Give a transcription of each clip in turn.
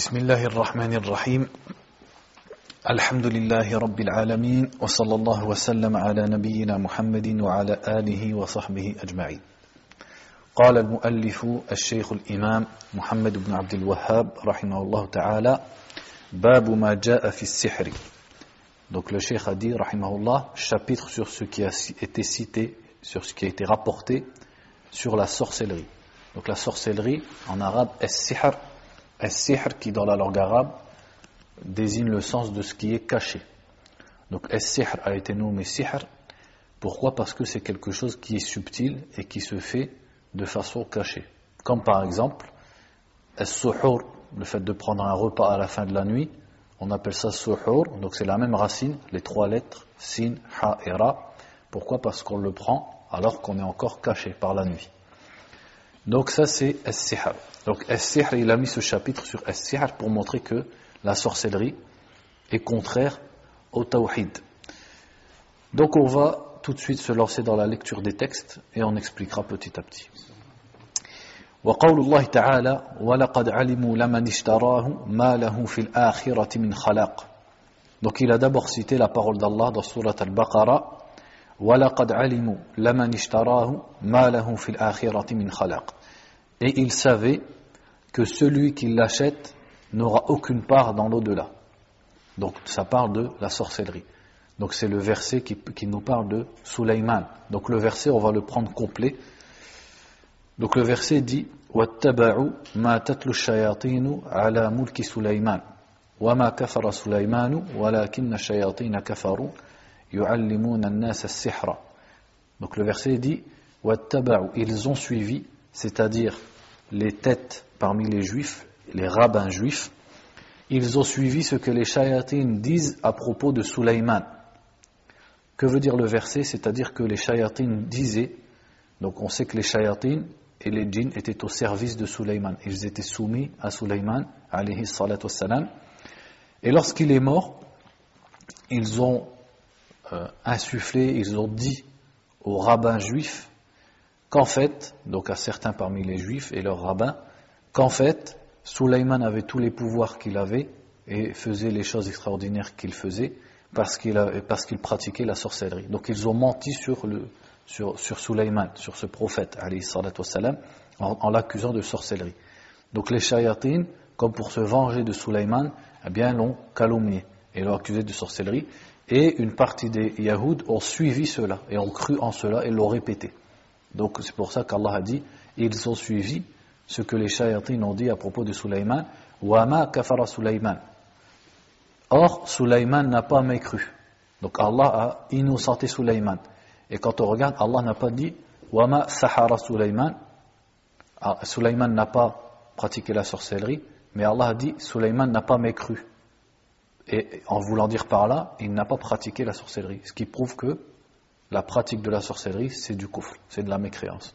بسم الله الرحمن الرحيم. الحمد لله رب العالمين وصلى الله وسلم على نبينا محمد وعلى آله وصحبه أجمعين. قال المؤلف الشيخ الإمام محمد بن عبد الوهاب رحمه الله تعالى باب ما جاء في السحر. Donc le Cheikh a dit, rahimahullah, chapitre sur ce qui a été cité, sur ce qui a été rapporté sur la sorcellerie. Donc la sorcellerie, en arabe, es-sihr, es-sihr qui dans la langue arabe désigne le sens de ce qui est caché. Donc es-sihr a été nommé sihr. Pourquoi? Parce que c'est quelque chose qui est subtil et qui se fait de façon cachée. Comme par exemple, es-suhur, le fait de prendre un repas à la fin de la nuit, on appelle ça suhur, donc c'est la même racine, les trois lettres, sin, ha et ra. Pourquoi? Parce qu'on le prend alors qu'on est encore caché par la nuit. Donc ça c'est es-sihr. Donc es-sihr, il a mis ce chapitre sur es-sihr pour montrer que la sorcellerie est contraire au tawhid. Donc on va tout de suite se lancer dans la lecture des textes et on expliquera petit à petit. وقول الله تعالى ولقد علموا لمن اشتراه ما له في الآخرة من خلاق Donc il a d'abord cité la parole d'Allah dans Surat Al-Baqarah ولقد علموا لمن اشتراه ما له في الآخرة من خلاق Et il savait que celui qui l'achète n'aura aucune part dans l'au-delà. Donc ça parle de la sorcellerie. Donc c'est le verset qui, qui nous parle de Sulaiman. Donc le verset, on va le prendre complet. Donc le verset dit واتبعوا ما تتلو الشياطين على ملك سليمان وما كفر سليمان ولكن الشياطين كفروا يعلمون الناس السحر Donc le verset dit واتبعوا ils ont suivi c'est-à-dire les têtes parmi les juifs les rabbins juifs ils ont suivi ce que les shayatines disent à propos de Sulaiman que veut dire le verset? C'est-à-dire que les shayatines disaient donc on sait que les shayatines et les djinns étaient au service de Sulaiman. Ils étaient soumis à Sulaiman, alayhi salatu wassalam. Et lorsqu'il est mort, ils ont euh, insufflé, ils ont dit aux rabbins juifs qu'en fait, donc à certains parmi les juifs et leurs rabbins, qu'en fait, Sulaiman avait tous les pouvoirs qu'il avait et faisait les choses extraordinaires qu'il faisait parce qu'il pratiquait la sorcellerie. Donc ils ont menti sur le, sur, ce prophète, en, en l'accusant de sorcellerie. Donc les shayatines, comme pour se venger de Sulaiman, eh bien l'ont calomnié et l'ont accusé de sorcellerie. Et une partie des Yahoud ont suivi cela et ont cru en cela et l'ont répété. Donc c'est pour ça qu'Allah a dit ils ont suivi ce que les shayatines ont dit à propos de Sulaiman. Wama kafara Sulaiman. Or, Sulaiman n'a pas mécru. Donc Allah a innocenté Sulaiman. Et quand on regarde, Allah n'a pas dit Wama Sahara Sulaiman. Ah, Sulaiman n'a pas pratiqué la sorcellerie, mais Allah a dit Sulaiman n'a pas mécru. Et en voulant dire par là, il n'a pas pratiqué la sorcellerie. Ce qui prouve que la pratique de la sorcellerie, c'est du kufr, c'est de la mécréance.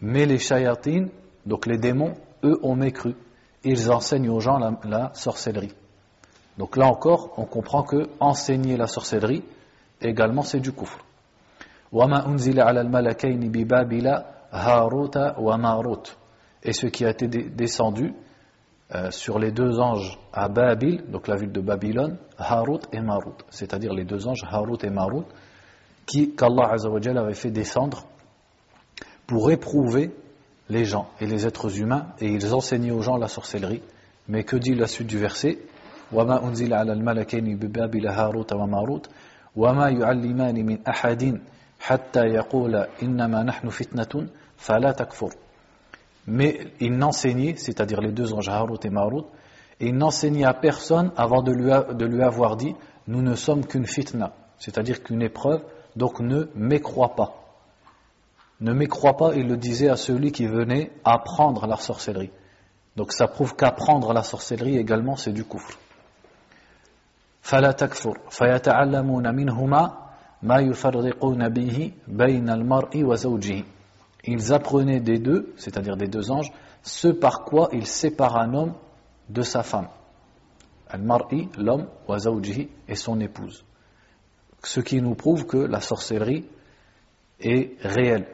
Mais les shayatines, donc les démons, eux ont mécru. Ils enseignent aux gens la, la sorcellerie. Donc là encore, on comprend que enseigner la sorcellerie, également, c'est du kufr. Et ce qui a été descendu euh, sur les deux anges à Babil, donc la ville de Babylone, Harut et Marut, c'est-à-dire les deux anges Harut et Marut, qui qu'Allah avait fait descendre pour éprouver les gens et les êtres humains, et ils enseignaient aux gens la sorcellerie. Mais que dit la suite du verset وما أنزل على الملكين ببابل هاروت وماروت وما يعلمان من أحد حتى يقول إنما نحن فتنة فلا تكفر Mais il n'enseignait, c'est-à-dire les deux anges Harut et Marut, il n'enseignait à personne avant de lui, de lui avoir dit Nous ne sommes qu'une fitna, c'est-à-dire qu'une épreuve, donc ne mécrois pas. Ne mécrois pas, il le disait à celui qui venait apprendre la sorcellerie. Donc ça prouve qu'apprendre la sorcellerie également c'est du kufr. فلا تكفر فيتعلمون منهما ما يفرقون به بين المرء وزوجه Ils apprenaient des deux, c'est-à-dire des deux anges, ce par quoi ils séparent un homme de sa femme. Al-mar'i, l'homme, wa et son épouse. Ce qui nous prouve que la sorcellerie est réelle.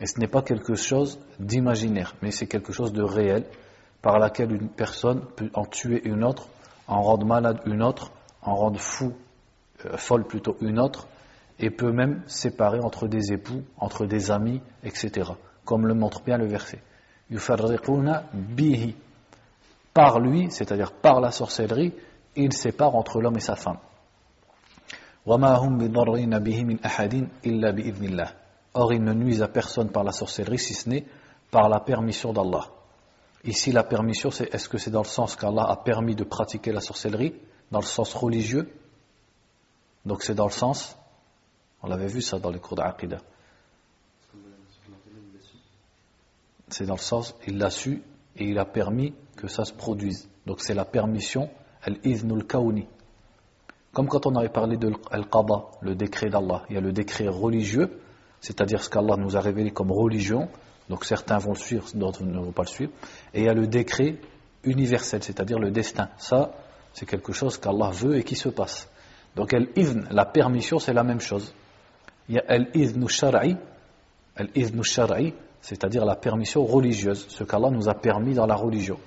Et ce n'est pas quelque chose d'imaginaire, mais c'est quelque chose de réel, par laquelle une personne peut en tuer une autre, en rendre malade une autre, en rendre fou, euh, folle plutôt une autre, et peut même séparer entre des époux, entre des amis, etc. Comme le montre bien le verset. bihi. Par lui, c'est-à-dire par la sorcellerie, il sépare entre l'homme et sa femme. Or, il ne nuisent à personne par la sorcellerie si ce n'est par la permission d'Allah. Ici, la permission, c'est est-ce que c'est dans le sens qu'Allah a permis de pratiquer la sorcellerie, dans le sens religieux? Donc c'est dans le sens, on l'avait vu ça dans les cours d'Aqidah. C'est dans le sens, il l'a su et il a permis que ça se produise. Donc c'est la permission, al-iznul kauni. Comme quand on avait parlé de al-qada, le décret d'Allah. Il y a le décret religieux, c'est-à-dire ce qu'Allah nous a révélé comme religion. Donc certains vont le suivre, d'autres ne vont pas le suivre. Et il y a le décret universel, c'est-à-dire le destin. Ça, c'est quelque chose qu'Allah veut et qui se passe. Donc al-izn, la permission, c'est la même chose. Il y a al-iznu shar'i, al-iznu shar'i, c'est-à-dire la permission religieuse, ce qu'Allah nous a permis dans la religion.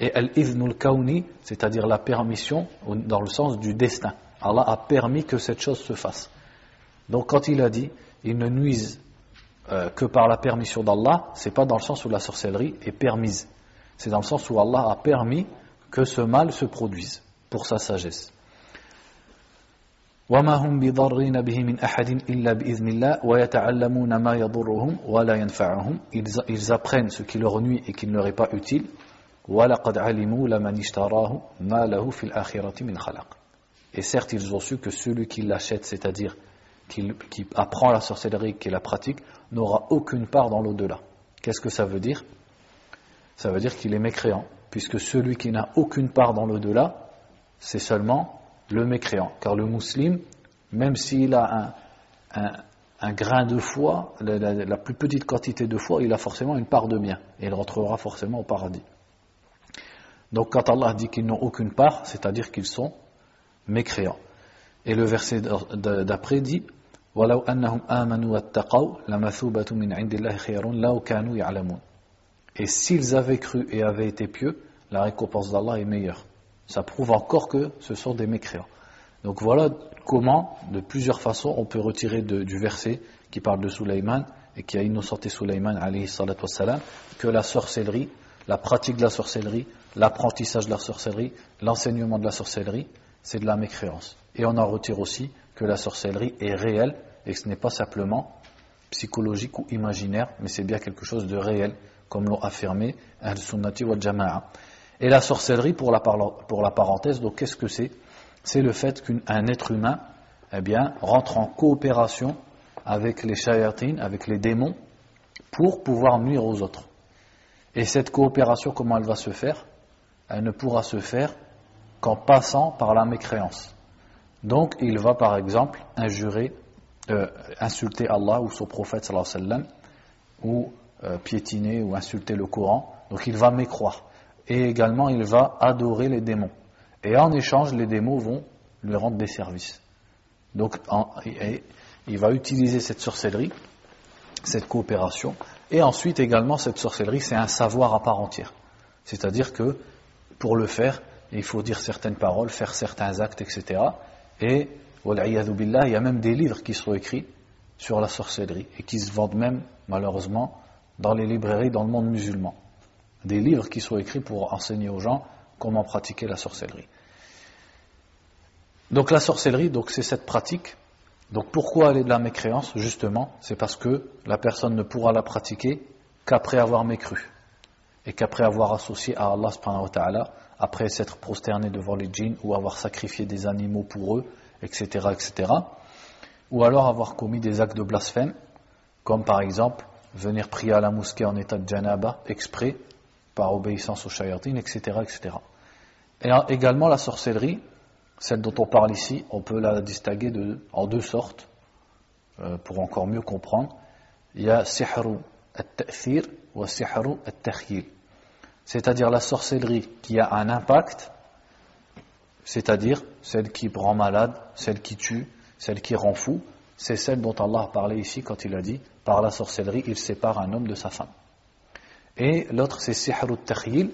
Et al-iznul kauni, c'est-à-dire la permission dans le sens du destin. Allah a permis que cette chose se fasse. Donc quand il a dit, il ne nuise euh, que par la permission d'Allah, c'est pas dans le sens où la sorcellerie est permise. C'est dans le sens où Allah a permis que ce mal se produise pour sa sagesse. وما هم بضارين به من أحد إلا بإذن الله ويتعلمون ما يضرهم ولا ينفعهم ils apprennent ce qui leur nuit et qui ne leur est pas utile ولقد علموا لمن اشتراه ما له في الآخرة من خلق et certes ils ont su que celui qui l'achète c'est-à-dire qui, qui apprend la sorcellerie qui la pratique n'aura aucune part dans l'au-delà qu'est-ce que ça veut dire ça veut dire qu'il est mécréant puisque celui qui n'a aucune part dans l'au-delà c'est seulement le mécréant. Car le musulman, même s'il a un, grain de foi, la, plus petite quantité de foi, il a forcément une part de bien. Et il rentrera forcément au paradis. Donc quand Allah dit qu'ils n'ont aucune part, c'est-à-dire qu'ils sont mécréants. Et le verset d'après dit Et s'ils avaient cru et avaient été pieux, la récompense d'Allah est meilleure ça prouve encore que ce sont des mécréants. Donc voilà comment, de plusieurs façons, on peut retirer du verset qui parle de Sulaiman et qui a innocenté Sulaiman, que la sorcellerie, la pratique de la sorcellerie, l'apprentissage de la sorcellerie, l'enseignement de la sorcellerie, c'est de la mécréance. Et on en retire aussi que la sorcellerie est réelle et que ce n'est pas simplement psychologique ou imaginaire, mais c'est bien quelque chose de réel, comme l'ont affirmé Al-Sunnati wal Jama'a. Et la sorcellerie, pour la, pour la parenthèse, donc qu'est-ce que c'est? C'est le fait qu'un être humain eh bien, rentre en coopération avec les shayatines, avec les démons, pour pouvoir nuire aux autres. Et cette coopération, comment elle va se faire? Elle ne pourra se faire qu'en passant par la mécréance. Donc, il va par exemple injurer, euh, insulter Allah ou son prophète ou euh, piétiner ou insulter le Coran. Donc, il va mécroire et également il va adorer les démons. Et en échange, les démons vont lui rendre des services. Donc il va utiliser cette sorcellerie, cette coopération, et ensuite également cette sorcellerie, c'est un savoir à part entière. C'est-à-dire que pour le faire, il faut dire certaines paroles, faire certains actes, etc. Et, billah, il y a même des livres qui sont écrits sur la sorcellerie et qui se vendent même, malheureusement, dans les librairies dans le monde musulman des livres qui sont écrits pour enseigner aux gens comment pratiquer la sorcellerie. Donc la sorcellerie, donc c'est cette pratique. Donc pourquoi elle est de la mécréance Justement, c'est parce que la personne ne pourra la pratiquer qu'après avoir mécru et qu'après avoir associé à Allah subhanahu wa ta'ala, après s'être prosterné devant les djinns ou avoir sacrifié des animaux pour eux, etc., etc. Ou alors avoir commis des actes de blasphème, comme par exemple venir prier à la mosquée en état de janaba exprès par obéissance aux shayatines, etc., etc. Et également la sorcellerie, celle dont on parle ici, on peut la distinguer en deux sortes, euh, pour encore mieux comprendre. Il y a sihru al-ta'thir ou sihru al C'est-à-dire la sorcellerie qui a un impact, c'est-à-dire celle qui rend malade, celle qui tue, celle qui rend fou, c'est celle dont Allah a parlé ici quand il a dit par la sorcellerie, il sépare un homme de sa femme. Et l'autre, c'est sihrut takhil,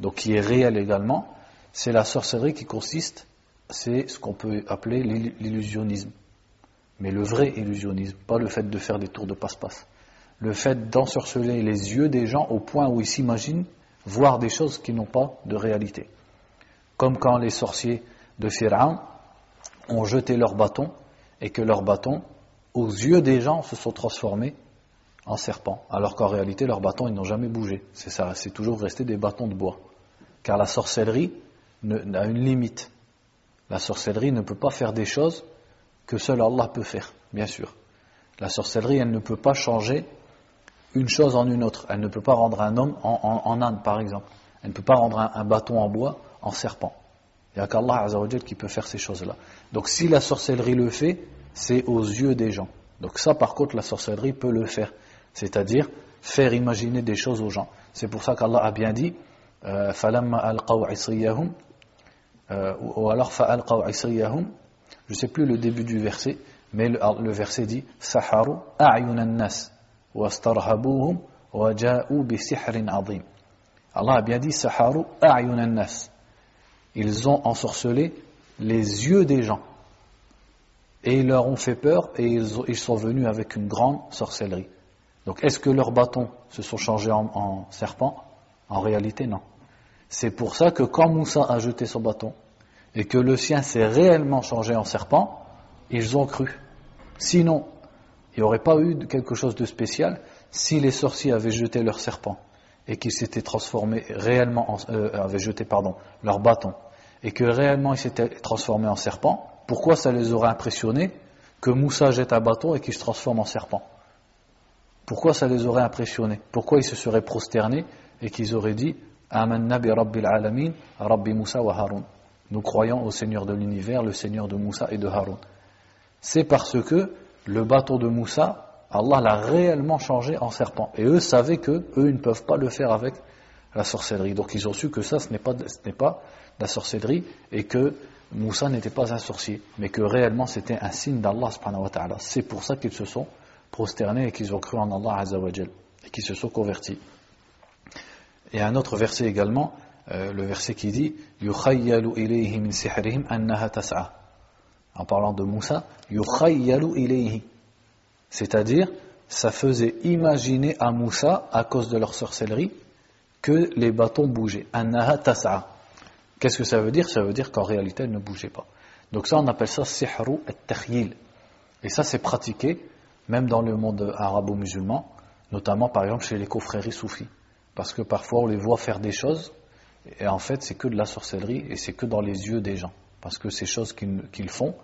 donc qui est réel également. C'est la sorcellerie qui consiste, c'est ce qu'on peut appeler l'illusionnisme. Mais le vrai illusionnisme, pas le fait de faire des tours de passe-passe. Le fait d'ensorceler les yeux des gens au point où ils s'imaginent voir des choses qui n'ont pas de réalité. Comme quand les sorciers de Pharaon ont jeté leur bâton et que leurs bâtons, aux yeux des gens, se sont transformés en serpents, alors qu'en réalité leurs bâtons ils n'ont jamais bougé. C'est toujours resté des bâtons de bois. Car la sorcellerie a une limite. La sorcellerie ne peut pas faire des choses que seul Allah peut faire, bien sûr. La sorcellerie, elle ne peut pas changer une chose en une autre. Elle ne peut pas rendre un homme en, âne, par exemple. Elle ne peut pas rendre un, bâton en bois en serpent. Il n'y a qu'Allah qui peut faire ces choses-là. Donc si la sorcellerie le fait, c'est aux yeux des gens. Donc ça, par contre, la sorcellerie peut le faire. C'est-à-dire faire imaginer des choses aux gens. C'est pour ça qu'Allah a bien dit euh, euh, ou alors je ne sais plus le début du verset, mais le, verset dit Saharu nas bi. Allah a bien dit Saharu nas. Ils ont ensorcelé les yeux des gens et ils leur ont fait peur et ils, sont venus avec une grande sorcellerie. Donc est-ce que leurs bâtons se sont changés en, en serpents? En réalité non. C'est pour ça que quand Moussa a jeté son bâton et que le sien s'est réellement changé en serpent, ils ont cru. Sinon, il n'y aurait pas eu quelque chose de spécial si les sorciers avaient jeté leur serpent et qu'ils s'étaient transformés réellement, en, euh, leur bâton et que réellement ils s'étaient transformés en serpent. Pourquoi ça les aurait impressionnés que Moussa jette un bâton et qu'il se transforme en serpent? Pourquoi ça les aurait impressionnés? Pourquoi ils se seraient prosternés et qu'ils auraient dit Amanna bi Rabbil Alamin, Rabbi Moussa wa Harun. Nous croyons au Seigneur de l'univers, le Seigneur de Moussa et de Harun. C'est parce que le bateau de Moussa, Allah l'a réellement changé en serpent. Et eux savaient que eux ne peuvent pas le faire avec la sorcellerie. Donc ils ont su que ça, ce n'est pas, ce pas la sorcellerie et que Moussa n'était pas un sorcier, mais que réellement c'était un signe d'Allah C'est pour ça qu'ils se sont prosternés et qu'ils ont cru en Allah et qu'ils se sont convertis. Et un autre verset également, euh, le verset qui dit En parlant de Moussa, C'est-à-dire, ça faisait imaginer à Moussa, à cause de leur sorcellerie, que les bâtons bougeaient. Annaha. Qu'est-ce que ça veut dire? Ça veut dire qu'en réalité, elle ne bougeait pas. Donc ça, on appelle ça sihru at-takhyil. Et ça, c'est pratiqué même dans le monde arabo-musulman, notamment par exemple chez les confréries soufis. Parce que parfois, on les voit faire des choses, et en fait, c'est que de la sorcellerie, et c'est que dans les yeux des gens. Parce que ces choses qu'ils font,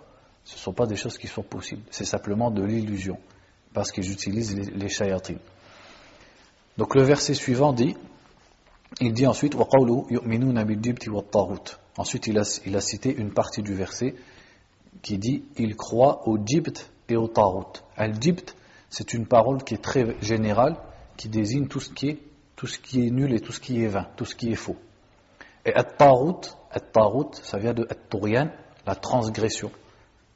ce ne sont pas des choses qui sont possibles. C'est simplement de l'illusion. Parce qu'ils utilisent les, les Donc le verset suivant dit il dit ensuite Ensuite, il a, cité une partie du verset qui dit Il croit au jibt et au tarut. Al-jibt, c'est une parole qui est très générale, qui désigne tout ce qui est, tout ce qui est nul et tout ce qui est vain, tout ce qui est faux. Et at-tarut, ça vient de at la transgression.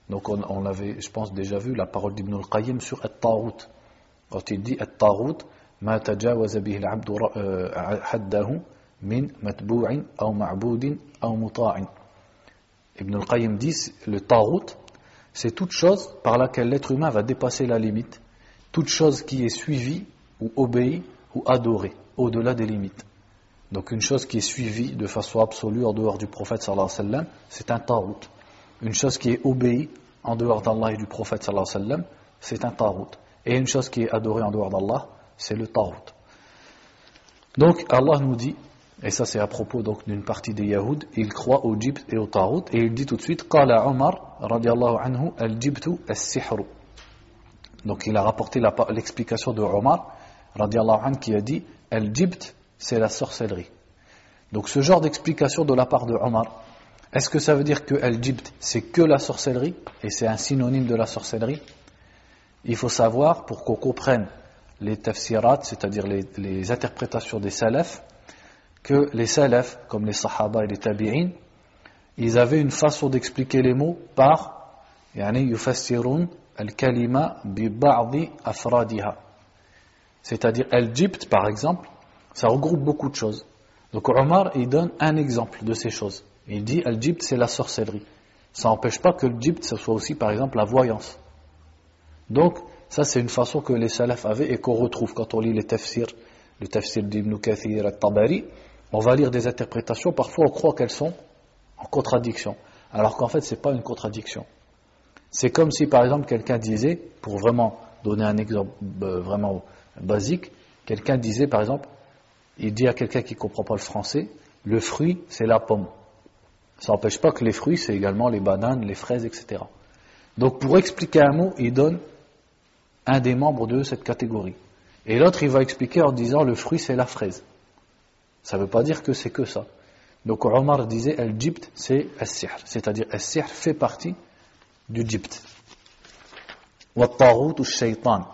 Donc on, on l'avait, je pense, déjà vu la parole d'Ibn al-Qayyim sur at-tarut. Quand il dit at-tarut, ما تجاوز به العبد حده من متبوع أو معبود أو مطاع Ibn al-Qayyim dit le tarout c'est toute chose par laquelle l'être humain va dépasser la limite toute chose qui est suivie ou obéie ou adorée au-delà des limites. Donc une chose qui est suivie de façon absolue en dehors du prophète sallallahu alayhi wa sallam c'est un tarout. Une chose qui est obéie en dehors d'Allah et du prophète sallallahu alayhi wa sallam c'est un tarout. Et une chose qui est adorée en dehors d'Allah c'est le Tarot. Donc Allah nous dit, et ça c'est à propos donc d'une partie des Yahoud, ils croient au Jibt et au Tarot, et il dit tout de suite, Qala Omar, radiallahu anhu, al-Jibtu as-Sihru. Donc il a rapporté l'explication de Omar, radiallahu anhu, qui a dit, al-Jibt, c'est la sorcellerie. Donc ce genre d'explication de la part de Omar, est-ce que ça veut dire que al-Jibt, c'est que la sorcellerie, et c'est un synonyme de la sorcellerie? Il faut savoir, pour qu'on comprenne les tafsirat, c'est-à-dire les, interprétations des salafs, que les salafs, comme les sahaba et les tabi'in, ils avaient une façon d'expliquer les mots par al-kalima bi afradiha. C'est-à-dire, Al-Jibt, par exemple, ça regroupe beaucoup de choses. Donc Omar, il donne un exemple de ces choses. Il dit, Al-Jibt, c'est la sorcellerie. Ça n'empêche pas que le Jibt, ce soit aussi, par exemple, la voyance. Donc, ça, c'est une façon que les salafs avaient et qu'on retrouve quand on lit les tafsirs, le tafsir d'Ibn Kathir, al-Tabari. On va lire des interprétations, parfois on croit qu'elles sont en contradiction. Alors qu'en fait, ce n'est pas une contradiction. C'est comme si, par exemple, quelqu'un disait, pour vraiment donner un exemple euh, vraiment basique, quelqu'un disait, par exemple, il dit à quelqu'un qui ne comprend pas le français, le fruit, c'est la pomme. Ça n'empêche pas que les fruits, c'est également les bananes, les fraises, etc. Donc, pour expliquer un mot, il donne un des membres de cette catégorie. Et l'autre, il va expliquer en disant, le fruit, c'est la fraise. Ça ne veut pas dire que c'est que ça. Donc Omar disait Al-Jibt c'est Al-Sihr, c'est-à-dire Al-Sihr fait partie du Jibt. Wa ou shaitan.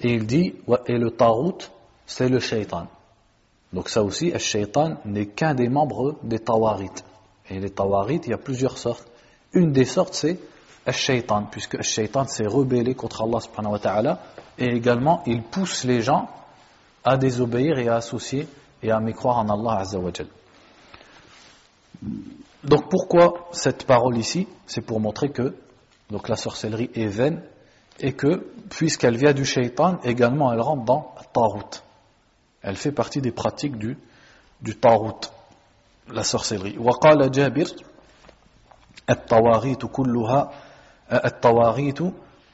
Et il dit et le Tarout c'est le shaitan. Donc ça aussi, Al-Shaitan n'est qu'un des membres des Tawarit. Et les Tawarit, il y a plusieurs sortes. Une des sortes c'est Al-Shaitan, puisque Al-Shaitan s'est rebellé contre Allah subhanahu wa ta'ala et également il pousse les gens à désobéir et à associer et à mécroire en Allah azza wa donc pourquoi cette parole ici C'est pour montrer que donc la sorcellerie est vaine et que puisqu'elle vient du shaitan, également elle rentre dans Tarout. Elle fait partie des pratiques du, du Tarout, la sorcellerie. وقال جابر الطواغيت كلها الطواغيت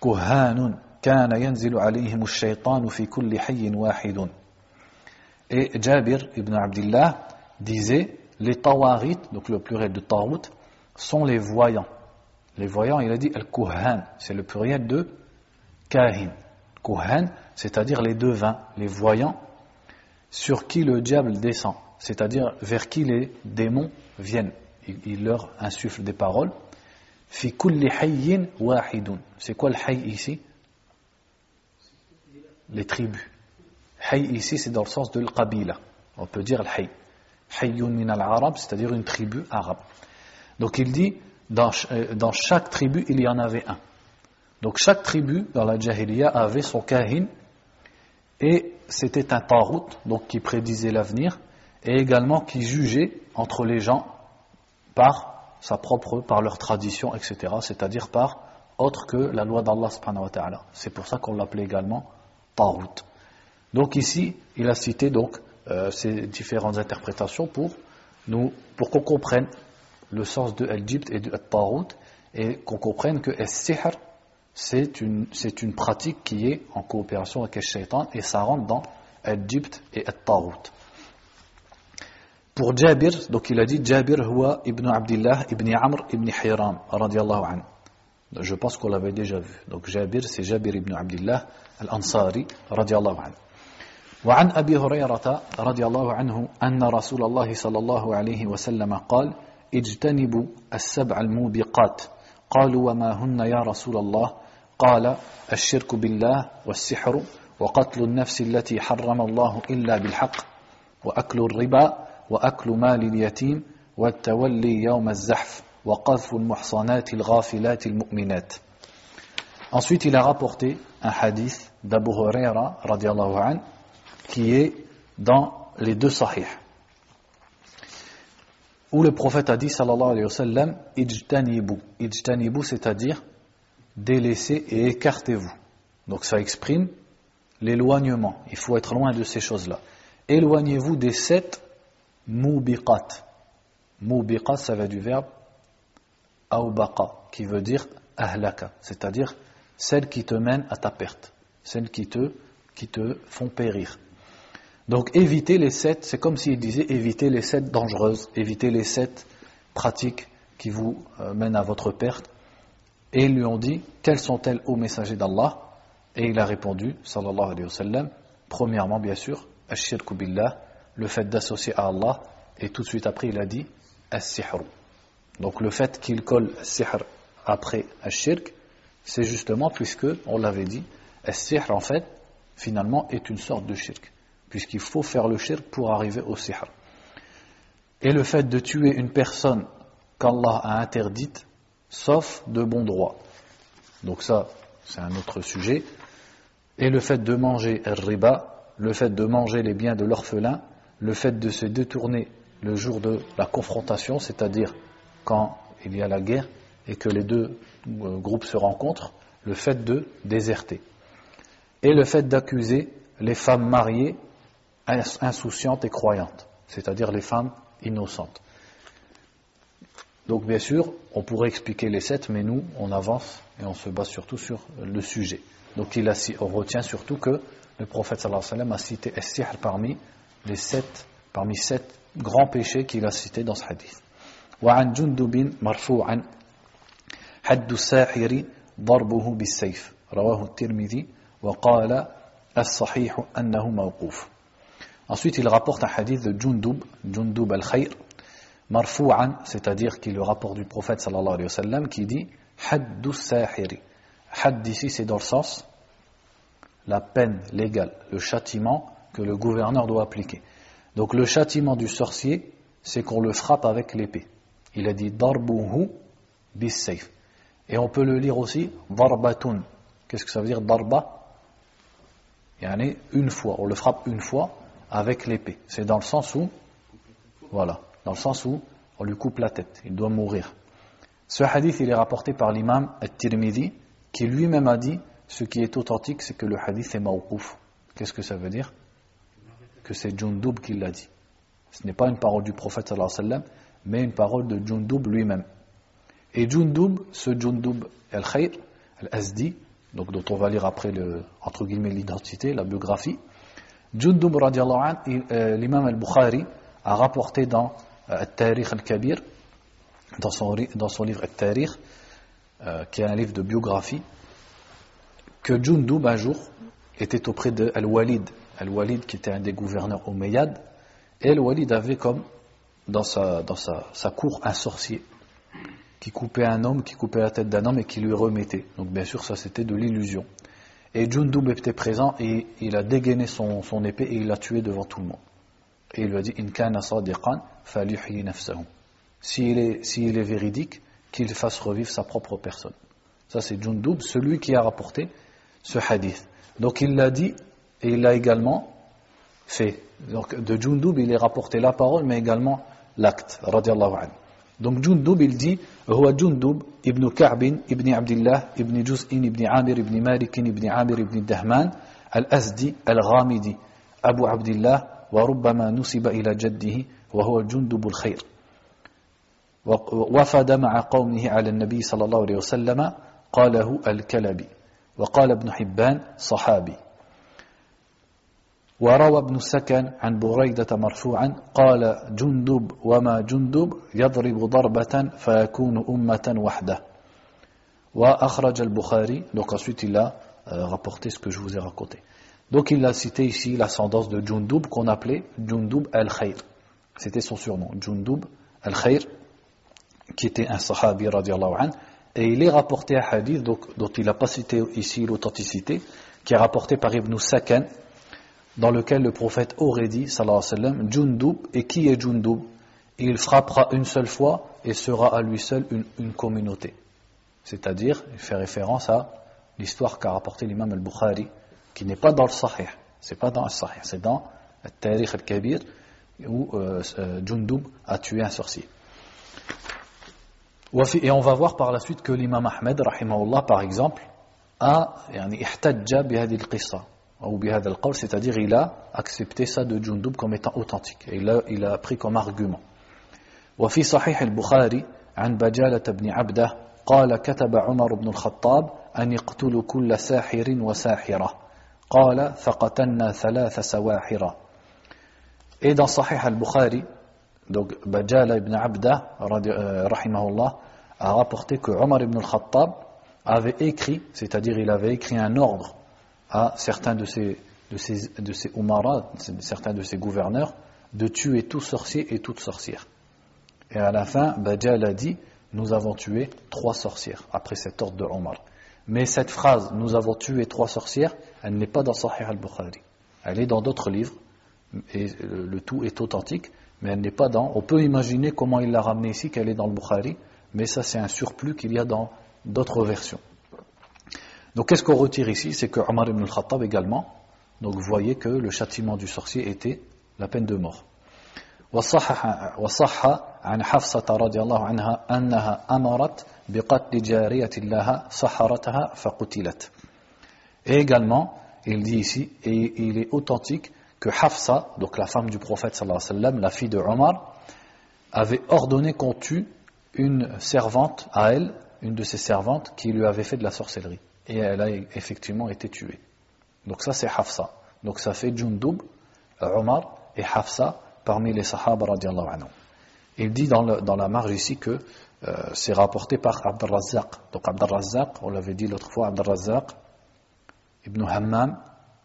كهان كان ينزل عليهم الشيطان في كل حي واحد et Jabir ibn Abdullah disait les tawarit, donc le pluriel de tawut, sont les voyants. Les voyants, il a dit al-kuhan, c'est le pluriel de kahin. Kuhan, c'est-à-dire les devins, les voyants, sur qui le diable descend, c'est-à-dire vers qui les démons viennent. Il, leur insuffle des paroles. Fi kulli hayyin wahidun. C'est quoi le hay ici? Les tribus. Hay ici, c'est dans le sens de l'qabila. On peut dire le hay. Hayyun min al-Arab, c'est-à-dire une tribu arabe. Donc il dit, dans, euh, dans, chaque tribu, il y en avait un. Donc chaque tribu, dans la Jahiliya, avait son kahin, et c'était un tarout, donc qui prédisait l'avenir, et également qui jugeait entre les gens par sa propre, par leur tradition, etc., c'est-à-dire par autre que la loi d'Allah. C'est pour ça qu'on l'appelait également tarout. Donc ici, il a cité donc euh, ces différentes interprétations pour, nous, pour qu'on comprenne le sens de Al-Jibt et de Al-Tarut et qu'on comprenne que Al-Sihr c'est une, une pratique qui est en coopération avec Al-Shaytan et ça rentre dans Al-Jibt et Al-Tarut. Pour Jabir, donc il a dit Jabir huwa ibn Abdullah ibn Amr ibn Hiram radiallahu anhu. Je pense qu'on l'avait déjà vu. Donc Jabir, c'est Jabir ibn Abdullah al-Ansari radiallahu anhu. وعن أبي هريرة رضي الله عنه أن رسول الله صلى الله عليه وسلم قال اجتنبوا السبع الموبقات. قالوا وما هن يا رسول الله؟ قال الشرك بالله والسحر وقتل النفس التي حرم الله إلا بالحق وأكل الربا وأكل مال اليتيم والتولي يوم الزحف وقذف المحصنات الغافلات المؤمنات. Ensuite, il a rapporté un hadith d'Abu Huraira, radiallahu anhu, qui est dans les deux sahih. Où le prophète a dit, sallallahu alayhi wa sallam, ijtanibu. Ijtanibu, c'est-à-dire délaissez et écartez-vous. Donc ça exprime l'éloignement. Il faut être loin de ces choses-là. Éloignez-vous des sept mubiqat. Mubiqat, ça vient du verbe aubaka, qui veut dire ahlaka, c'est-à-dire celles qui te mènent à ta perte, celles qui te, qui te font périr. Donc éviter les sept, c'est comme s'il disait éviter les sept dangereuses, éviter les sept pratiques qui vous euh, mènent à votre perte. Et ils lui ont dit, quelles sont-elles au messager d'Allah? Et il a répondu, sallallahu alayhi wa sallam, premièrement bien sûr, billah, le fait d'associer à Allah, et tout de suite après il a dit, as-sihr. Donc le fait qu'il colle as-sihr après ashirk, c'est justement puisque, on l'avait dit, as-sihr en fait, finalement est une sorte de shirk puisqu'il faut faire le shirk pour arriver au sihr. Et le fait de tuer une personne qu'Allah a interdite, sauf de bon droit. Donc ça, c'est un autre sujet. et le fait de manger riba, le fait de manger les biens de l'orphelin, le fait de se détourner le jour de la confrontation, c'est-à-dire quand il y a la guerre et que les deux euh, groupes se rencontrent, le fait de déserter. Et le fait d'accuser les femmes mariées insouciantes et croyantes, c'est-à-dire les femmes innocentes. Donc bien sûr, on pourrait expliquer les sept, mais nous, on avance et on se base surtout sur le sujet. Donc il a, on retient surtout que le prophète sallallahu alayhi wa sallam a cité Essihr parmi les sept, parmi sept grands péchés qu'il a cités dans ce hadith. وعن جندب مرفوعا حد الساحر ضربه بالسيف رواه الترمذي وقال الصحيح أنه موقوف Ensuite, il rapporte un hadith de Jundub, Jundub al-Khayr, marfou'an, c'est-à-dire qui le rapporte du prophète sallallahu alayhi wa sallam, qui dit Haddu sahiri. Hadd ici, c'est dans le sens la peine légale, le châtiment que le gouverneur doit appliquer. Donc le châtiment du sorcier, c'est qu'on le frappe avec l'épée. Il a dit darbuhu bis Et on peut le lire aussi darbatun. Qu'est-ce que ça veut dire darba? Yani une fois, on le frappe une fois avec l'épée. C'est dans le sens où, voilà, dans le sens où on lui coupe la tête, il doit mourir. Ce hadith, il est rapporté par l'imam At-Tirmidhi, qui lui-même a dit, ce qui est authentique, c'est que le hadith est mawqouf. Qu'est-ce que ça veut dire? Que c'est Jundub qui l'a dit. Ce n'est pas une parole du prophète sallallahu alayhi wa sallam, mais une parole de Jundub lui-même. Et Jundub, ce Jundub al-Khayr, al-Azdi, donc dont on va lire après le, entre guillemets l'identité, la biographie, Jundub euh, l'imam al-Bukhari a rapporté dans euh, Al-Tarikh al-Kabir, dans son, dans livre Al-Tarikh, euh, qui est un livre de biographie, que Jundub un jour était auprès de Al-Walid, Al-Walid qui était un des gouverneurs omeyyades, et Al-Walid avait comme dans, sa, dans sa, sa cour un sorcier qui coupait un homme, qui coupait la tête d'un homme et qui lui remettait. Donc bien sûr ça c'était de l'illusion. Et Jundub était présent et il a dégainé son, épée et il l'a tué devant tout le monde. Et il lui a dit In kana sadiqan. S'il est, s'il est véridique, qu'il fasse revivre sa propre personne. Ça c'est Jundub, celui qui a rapporté ce hadith. Donc il l'a dit et il l'a également fait. Donc de Jundub, il est rapporté la parole mais également l'acte. Donc Jundub, il dit هو جندب ابن كعب ابن عبد الله ابن جزء ابن عامر ابن مالك ابن عامر ابن الدهمان الأزدي الغامدي أبو عبد الله وربما نسب إلى جده وهو جندب الخير. وفد مع قومه على النبي صلى الله عليه وسلم قاله الكلبي. وقال ابن حبان صحابي. وروى ابن السكن عن بريدة مرفوعا قال جندب وما جندب يضرب ضربة فيكون أمة وحده وأخرج البخاري donc ensuite il a euh, rapporté ce que je vous ai raconté donc il a cité ici l'ascendance de Jundub qu'on appelait Jundub al-Khayr c'était son surnom Jundub al-Khayr qui était un sahabi radiallahu anhu et il est rapporté un hadith donc, dont il n'a pas cité ici l'authenticité qui est rapporté par Ibn Sakan dans lequel le prophète aurait dit, sallallahu alayhi wa sallam, Jundub, et qui est Jundub? Il frappera une seule fois et sera à lui seul une, communauté. C'est-à-dire, il fait référence à l'histoire qu'a rapporté l'imam al-Bukhari, qui n'est pas dans le Sahih, c'est pas dans le Sahih, c'est dans le Tariq al-Kabir, où euh, euh, Jundub a tué un sorcier. Et on va voir par la suite que l'imam Ahmed, rahimahullah, par exemple, a, yani, ihtajja al-qissa, ou c'est-à-dire il a accepté ça de Jundub comme étant authentique. Et il a, il a pris comme argument. وفي صحيح البخاري عن بجالة بن عبده قال كتب عمر بن الخطاب أن يقتلوا كل ساحر وساحرة قال فقتلنا ثلاث سواحر Et dans Sahih al-Bukhari, donc Bajala ibn Abda, rahimahullah, a rapporté que Omar ibn al-Khattab avait écrit, c'est-à-dire il avait écrit un ordre à certains de ces, de ces, certains de ces gouverneurs, de tuer tout sorcier et toute sorcière. Et à la fin, Bajal a dit Nous avons tué trois sorcières, après cet ordre de Omar. Mais cette phrase Nous avons tué trois sorcières, elle n'est pas dans Sahih al-Bukhari. Elle est dans d'autres livres, et le tout est authentique, mais elle n'est pas dans. On peut imaginer comment il l'a ramené ici, qu'elle est dans le Bukhari, mais ça c'est un surplus qu'il y a dans d'autres versions. Donc qu'est-ce qu'on retire ici C'est que Omar ibn al-Khattab également, donc vous voyez que le châtiment du sorcier était la peine de mort. وصح عن حفصة رضي الله عنها أنها أمرت بقتل جارية لها سحرتها فقتلت. Et également, il dit ici, et il est authentique que Hafsa, donc la femme du prophète sallallahu alayhi wa sallam, la fille de Omar, avait ordonné qu'on tue une servante à elle, une de ses servantes, qui lui avait fait de la sorcellerie. Et elle a effectivement été tuée. Donc ça c'est Hafsa. Donc ça fait Jundub, Omar et Hafsa parmi les Sahaba radiallahu anhu. Il dit dans, la marge ici que euh, c'est rapporté par Abd Razzaq. Donc Abd Razzaq, on l'avait dit l'autre fois, Abd Razzaq ibn Hammam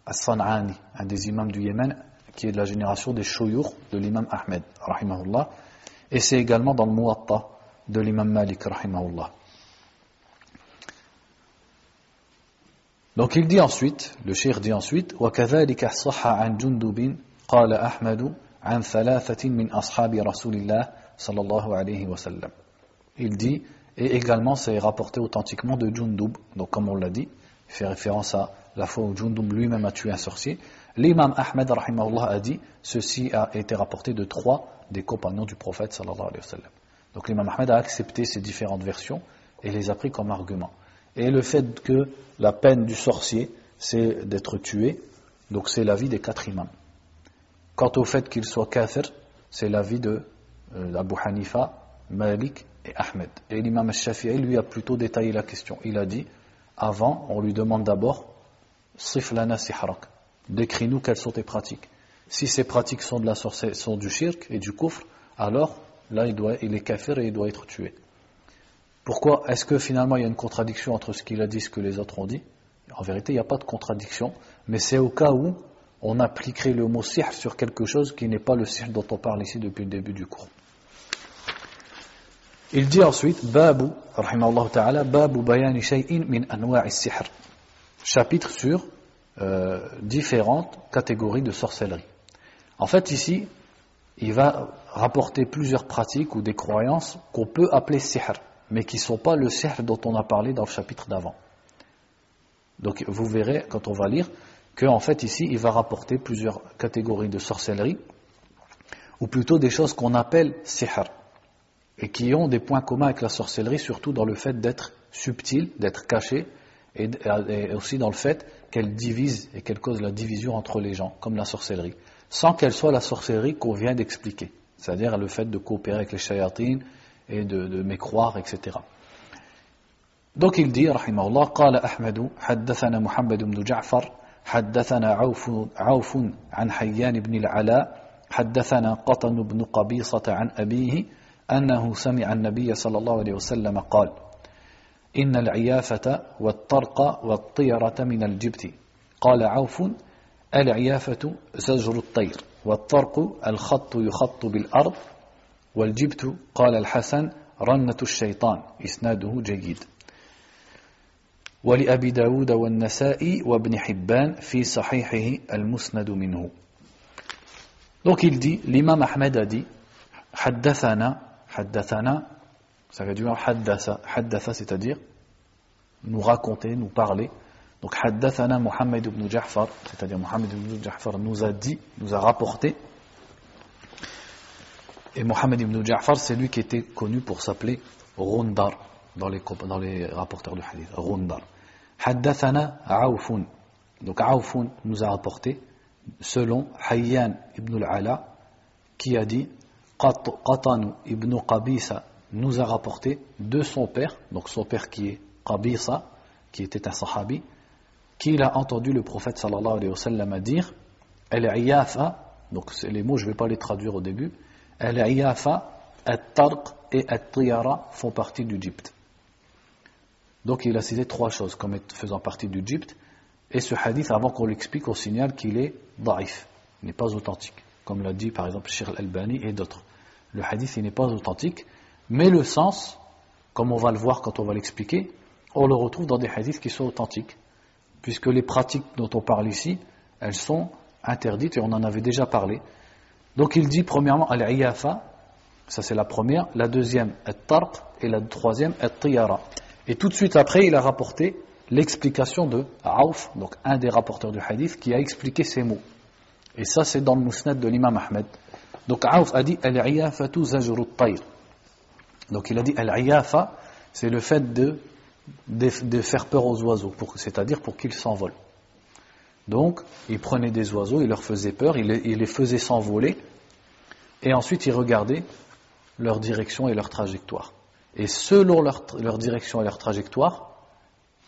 as-San'ani, un des imams du Yémen, qui est de la génération des Shuyur de l'imam Ahmed, rahimahullah. Et c'est également dans le Muwatta de l'imam Malik, rahimahullah. Donc il dit ensuite, le cheikh dit ensuite, وكذلك صح عن جندب قال أحمد عن ثلاثة من أصحاب رسول الله صلى الله عليه وسلم. Il dit, et également c'est rapporté authentiquement de Jundub, donc comme on l'a dit, il fait référence à la fois où Jundub lui-même a tué un sorcier. L'imam Ahmed rahimahullah a dit, ceci a été rapporté de trois des compagnons du prophète sallallahu alayhi wa sallam. Donc l'imam Ahmed a accepté ces différentes versions et les a pris comme argument. Et le fait que la peine du sorcier, c'est d'être tué, donc c'est l'avis des quatre imams. Quant au fait qu'il soit kafir, c'est l'avis de euh, Abu Hanifa, Malik et Ahmed. Et l'imam al-Shafi'i, lui, a plutôt détaillé la question. Il a dit, avant, on lui demande d'abord, Siflana sihrak, décris-nous quelles sont tes pratiques. Si ces pratiques sont, de la sont du shirk et du kufr, alors là, il, doit, il est kafir et il doit être tué. Pourquoi Est-ce que finalement il y a une contradiction entre ce qu'il a dit et ce que les autres ont dit? En vérité, il n'y a pas de contradiction, mais c'est au cas où on appliquerait le mot sihr sur quelque chose qui n'est pas le sihr dont on parle ici depuis le début du cours. Il dit ensuite, Babu, ta'ala, Babu bayani shay'in min anwa'i sihr. Chapitre sur euh, différentes catégories de sorcellerie. En fait, ici, il va rapporter plusieurs pratiques ou des croyances qu'on peut appeler sihr mais qui ne sont pas le sihr dont on a parlé dans le chapitre d'avant. Donc vous verrez, quand on va lire, qu'en fait ici, il va rapporter plusieurs catégories de sorcellerie, ou plutôt des choses qu'on appelle sihr, et qui ont des points communs avec la sorcellerie, surtout dans le fait d'être subtil, d'être caché, et, aussi dans le fait qu'elle divise et qu'elle cause la division entre les gens, comme la sorcellerie, sans qu'elle soit la sorcellerie qu'on vient d'expliquer, c'est-à-dire le fait de coopérer avec les shayatines, et de, de mécroire, etc. Donc il dit, الله, قال أحمد حدثنا محمد بن جعفر حدثنا عوف, عوف عن حيان بن العلاء حدثنا قطن بن قبيصة عن أبيه أنه سمع النبي صلى الله عليه وسلم قال إن العيافة والطرق والطيرة من الجبت قال عوف العيافة زجر الطير والطرق الخط يخط بالأرض والجبت قال الحسن رنة الشيطان إسناده جيد ولأبي داود والنسائي وابن حبان في صحيحه المسند منه Donc il dit, l'imam Ahmed a dit, حدثنا, حدثنا, ça veut dire حدث, حدث c'est-à-dire nous raconter, nous parler. Donc حدثنا Muhammad ibn Ja'far, c'est-à-dire Muhammad ibn Ja'far nous a dit, nous a rapporté, Et Mohammed ibn Ja'far, c'est lui qui était connu pour s'appeler Rundar dans les, dans les rapporteurs du hadith. Rundar. Haddathana Aoufun. Donc Aoufun nous a rapporté, selon Hayyan ibn al-Ala, qui a dit Qatanu ibn Qabisa nous a rapporté de son père, donc son père qui est Qabisa, qui était un sahabi, qu'il a entendu le prophète sallallahu alayhi wa sallam dire Al-Iyafa, donc les mots je ne vais pas les traduire au début, Al-Iyafa, At-Tarq et At-Tiyara font partie du. Donc il a cité trois choses comme faisant partie du. Et ce hadith, avant qu'on l'explique, on signale qu'il est daif, il n'est pas authentique. Comme l'a dit par exemple Sheikh Al-Albani et d'autres. Le hadith, il n'est pas authentique, mais le sens, comme on va le voir quand on va l'expliquer, on le retrouve dans des hadiths qui sont authentiques. Puisque les pratiques dont on parle ici, elles sont interdites et on en avait déjà parlé. Donc il dit premièrement al-iyafa, ça c'est la première, la deuxième at-tarq et la troisième at-tiyara. Et tout de suite après, il a rapporté l'explication de Aouf, donc un des rapporteurs du hadith, qui a expliqué ces mots. Et ça, c'est dans le Mousnad de l'imam Ahmed. Donc Aouf a dit Al-Iyafatu zajru tayr. Donc il a dit Al-Iyafa, c'est le fait de, de, faire peur aux oiseaux, c'est-à-dire pour qu'ils s'envolent. Donc, il prenait des oiseaux, il leur faisait peur, il les, il faisait s'envoler, et ensuite il regardait leur direction et leur trajectoire. Et selon leur, direction et leur trajectoire,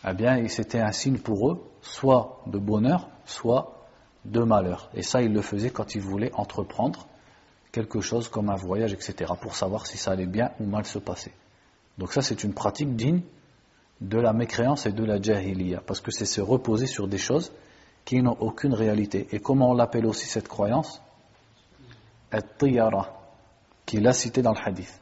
eh c'était un signe pour eux, soit de bonheur, soit de malheur. Et ça, ils le faisaient quand ils voulaient entreprendre quelque chose comme un voyage, etc., pour savoir si ça allait bien ou mal se passer. Donc ça, c'est une pratique digne de la mécréance et de la jahiliya, parce que c'est se reposer sur des choses qui n'ont aucune réalité. Et comment on l'appelle aussi cette croyance? At-tiyara, qu'il a cité dans le hadith.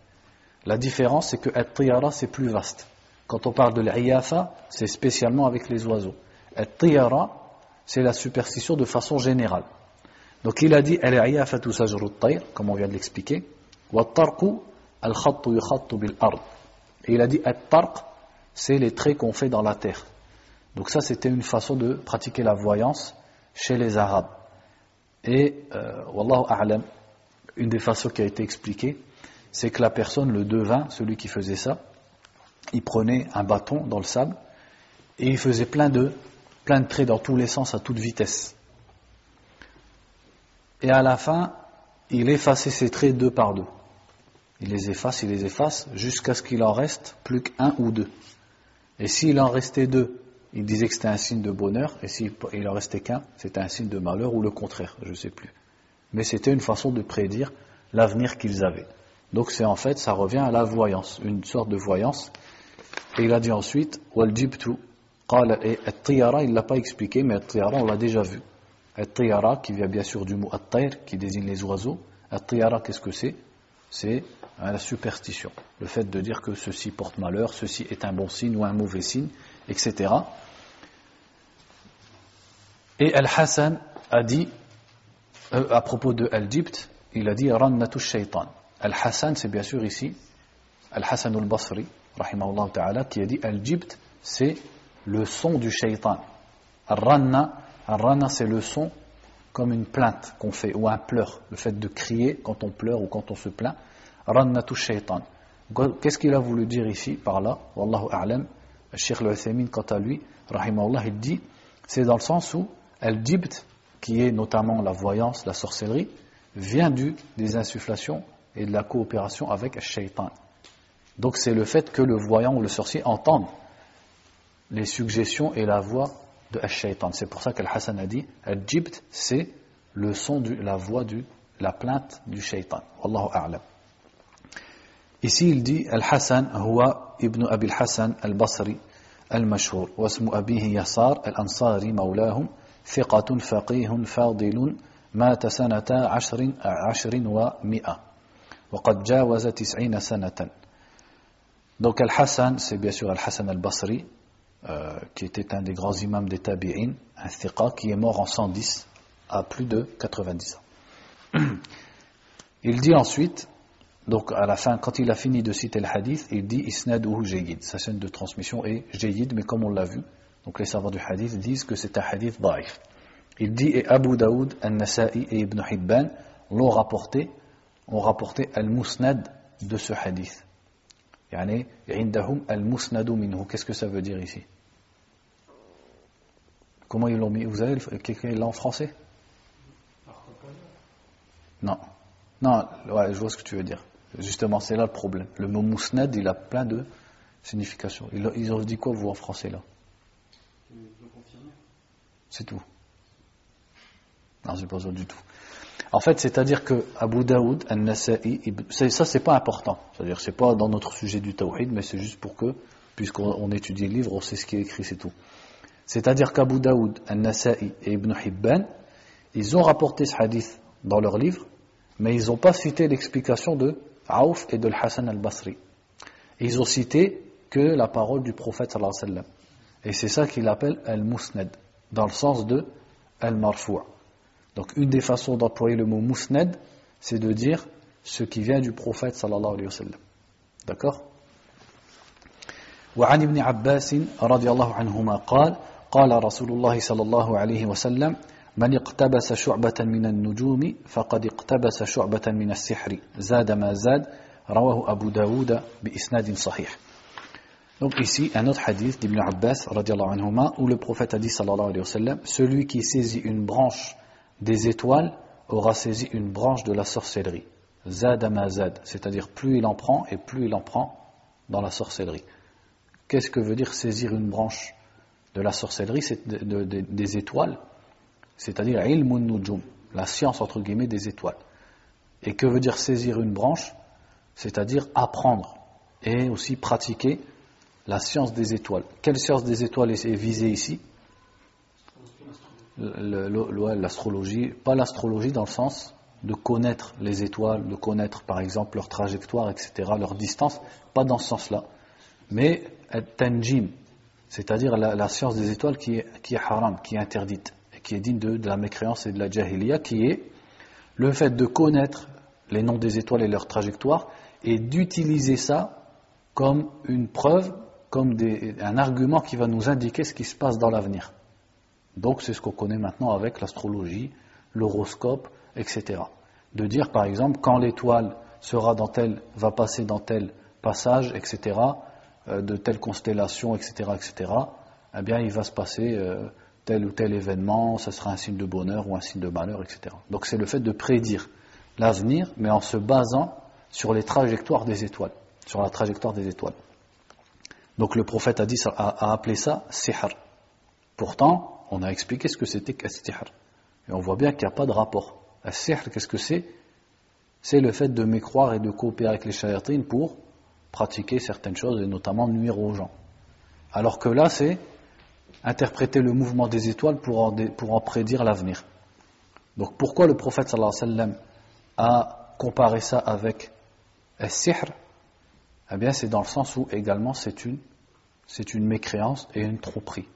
La différence, c'est que At-tiyara, c'est plus vaste. Quand on parle de l'iyafa, c'est spécialement avec les oiseaux. At-tiyara, c'est la superstition de façon générale. Donc il a dit al-iyafatu sajru tayr comme on vient de l'expliquer. Wa-tarqu al-khattu bil-ard. Et il a dit at-tarq, c'est les traits qu'on fait dans la terre. Donc ça, c'était une façon de pratiquer la voyance chez les Arabes. Et, euh, Wallahu a'lam, une des façons qui a été expliquée, c'est que la personne, le devin, celui qui faisait ça, il prenait un bâton dans le sable et il faisait plein de, plein de traits dans tous les sens à toute vitesse. Et à la fin, il effaçait ces traits deux par deux. Il les efface, il les efface, jusqu'à ce qu'il en reste plus qu'un ou deux. Et s'il en restait deux il disait que c'était un signe de bonheur, et s'il en restait qu'un, c'était un signe de malheur, ou le contraire, je ne sais plus. Mais c'était une façon de prédire l'avenir qu'ils avaient. Donc c'est en fait, ça revient à la voyance, une sorte de voyance. Et il a dit ensuite, et il ne l'a pas expliqué, mais on l'a déjà vu. At-Tiyara, qui vient bien sûr du mot At-Tayr, qui désigne les oiseaux. At-Tiyara, qu'est-ce que c'est? C'est hein, la superstition. Le fait de dire que ceci porte malheur, ceci est un bon signe ou un mauvais signe, etc. Et Al-Hassan a dit, euh, à propos de Al-Jibt, il a dit Rannatu shaitan. Al-Hassan, c'est bien sûr ici, Al-Hassan al-Basri, rahimahullah ta'ala, qui a dit Al-Jibt, c'est le son du shaitan. Al-Ranna, c'est le son comme une plainte qu'on fait, ou un pleur, le fait de crier quand on pleure ou quand on se plaint. Rannatu shaitan. Qu'est-ce qu'il a voulu dire ici, par là? Wallahu a'lam. Cheikh al quant à lui, rahimahullah, il dit, c'est dans le sens où Al-Dibt, qui est notamment la voyance, la sorcellerie, vient du, des insufflations et de la coopération avec Shaitan. Donc c'est le fait que le voyant ou le sorcier entende les suggestions et la voix de Shaitan. C'est pour ça qu'Al-Hassan a dit Al-Jibt, c'est le son, de la voix, de la plainte du Shaitan. Wallahu a'lam. Ici il dit Al-Hassan, huwa ibn Abi al-Hassan al-Basri al-Mashhur, واسم أبيه يسار الأنصاري مولاهم ثقة فقيه فاضل مات سنة عشر, عشر ومئة وقد جاوز تسعين سنة Donc Al-Hassan, c'est bien sûr Al-Hassan al-Basri, euh, qui était un des grands imams des Tabi'in, un thiqa qui est mort en 110 à plus de 90 ans. Il dit ensuite, donc à la fin, quand il a fini de citer le hadith, il dit Isnaduhu Jayyid. Sa chaîne de transmission est Jayyid, mais comme on l'a vu, donc les savants du hadith disent que c'est un hadith daif. Il dit et Abu Daoud, An-Nasa'i et Ibn Hibban l'ont rapporté, ont rapporté al-musnad de ce hadith. Yani, indahum al-musnadu minhu. Qu'est-ce que ça veut dire ici? Comment ils l'ont mis? Vous avez quelqu'un l'a en français? Non. Non, je vois ce que tu veux dire. Justement, c'est là le problème. Le mot musnad, il a plein de significations. Ils ont dit quoi, vous, en français, là c'est tout. Non, c'est pas ça du tout. En fait, c'est-à-dire que Abu Daoud, An-Nasa'i, ça c'est pas important. C'est-à-dire c'est pas dans notre sujet du tawhid, mais c'est juste pour que, puisqu'on étudie le livre, on sait ce qui est écrit, c'est tout. C'est-à-dire qu'Abu Daoud, An-Nasa'i et Ibn Hibban, ils ont rapporté ce hadith dans leur livre, mais ils n'ont pas cité l'explication de Aouf et de Hassan al-Basri. Ils ont cité que la parole du prophète sallallahu alayhi wa sallam. Et c'est ça qu'il appelle al-Musnad dans le sens de al-marfu'. Donc une des façons d'employer le mot musnad, c'est de dire ce qui vient du prophète sallallahu alayhi wa sallam. D'accord وعن ابن عباس رضي الله عنهما قال قال رسول الله صلى الله عليه وسلم من اقتبس شعبة من النجوم فقد اقتبس شعبة من السحر زاد ما زاد رواه أبو داود بإسناد صحيح Donc ici, un autre hadith d'Ibn Abbas, anhuma, où le prophète a dit, sallallahu alayhi wa sallam, celui qui saisit une branche des étoiles aura saisi une branche de la sorcellerie. Zad amazad, c'est-à-dire plus il en prend et plus il en prend dans la sorcellerie. Qu'est-ce que veut dire saisir une branche de la sorcellerie C'est des étoiles, c'est-à-dire ilmun nujum, la science entre guillemets des étoiles. Et que veut dire saisir une branche? C'est-à-dire apprendre et aussi pratiquer la science des étoiles. Quelle science des étoiles est visée ici? L'astrologie, pas l'astrologie dans le sens de connaître les étoiles, de connaître par exemple leur trajectoire, etc., leur distance, pas dans ce sens-là, mais tanjim, c'est-à-dire la, science des étoiles qui est, haram, qui est interdite, qui est digne de, de la mécréance et de la jahiliya, qui est le fait de connaître les noms des étoiles et leur trajectoire, et d'utiliser ça comme une preuve comme un argument qui va nous indiquer ce qui se passe dans l'avenir. Donc c'est ce qu'on connaît maintenant avec l'astrologie, l'horoscope, etc. De dire par exemple quand l'étoile sera dans tel, va passer dans tel passage, etc., euh, de telle constellation, etc., etc., eh bien il va se passer euh, tel ou tel événement, ça sera un signe de bonheur ou un signe de malheur, etc. Donc c'est le fait de prédire l'avenir, mais en se basant sur les trajectoires des étoiles, sur la trajectoire des étoiles. Donc le prophète a, dit, a, appelé ça sihr. Pourtant, on a expliqué ce que c'était qu'un sihr. Et on voit bien qu'il n'y a pas de rapport. Un sihr, qu'est-ce que c'est? C'est le fait de mécroire et de coopérer avec les shayatines pour pratiquer certaines choses et notamment nuire aux gens. Alors que là, c'est interpréter le mouvement des étoiles pour en, pour en prédire l'avenir. Donc pourquoi le prophète sallallahu alayhi wa a comparé ça avec sihr eh bien, c'est dans le sens où également c'est une, c'est une mécréance et une tromperie.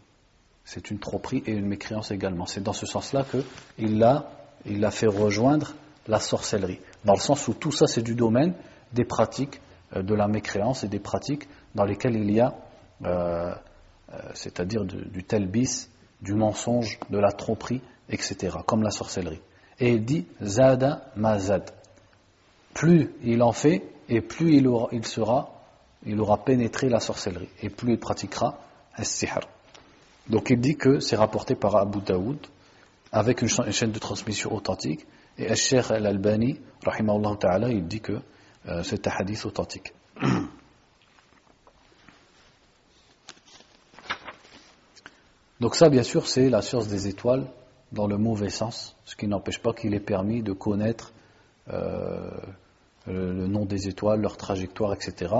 C'est une tromperie et une mécréance également. C'est dans ce sens-là qu'il l'a, il a fait rejoindre la sorcellerie. Dans le sens où tout ça, c'est du domaine des pratiques euh, de la mécréance et des pratiques dans lesquelles il y a, euh, euh, c'est-à-dire du telbis, du mensonge, de la tromperie, etc., comme la sorcellerie. Et il dit Zada Mazad. Plus il en fait, et plus il, aura, il sera, il aura pénétré la sorcellerie, et plus il pratiquera as-sihr. Donc il dit que c'est rapporté par Abu Daoud, avec une, chaîne de transmission authentique, et Al-Sheikh Al-Albani, ta'ala, il dit que euh, c'est un hadith authentique. Donc ça, bien sûr, c'est la science des étoiles dans le mauvais sens, ce qui n'empêche pas qu'il est permis de connaître euh, le nom des étoiles, leur trajectoire, etc.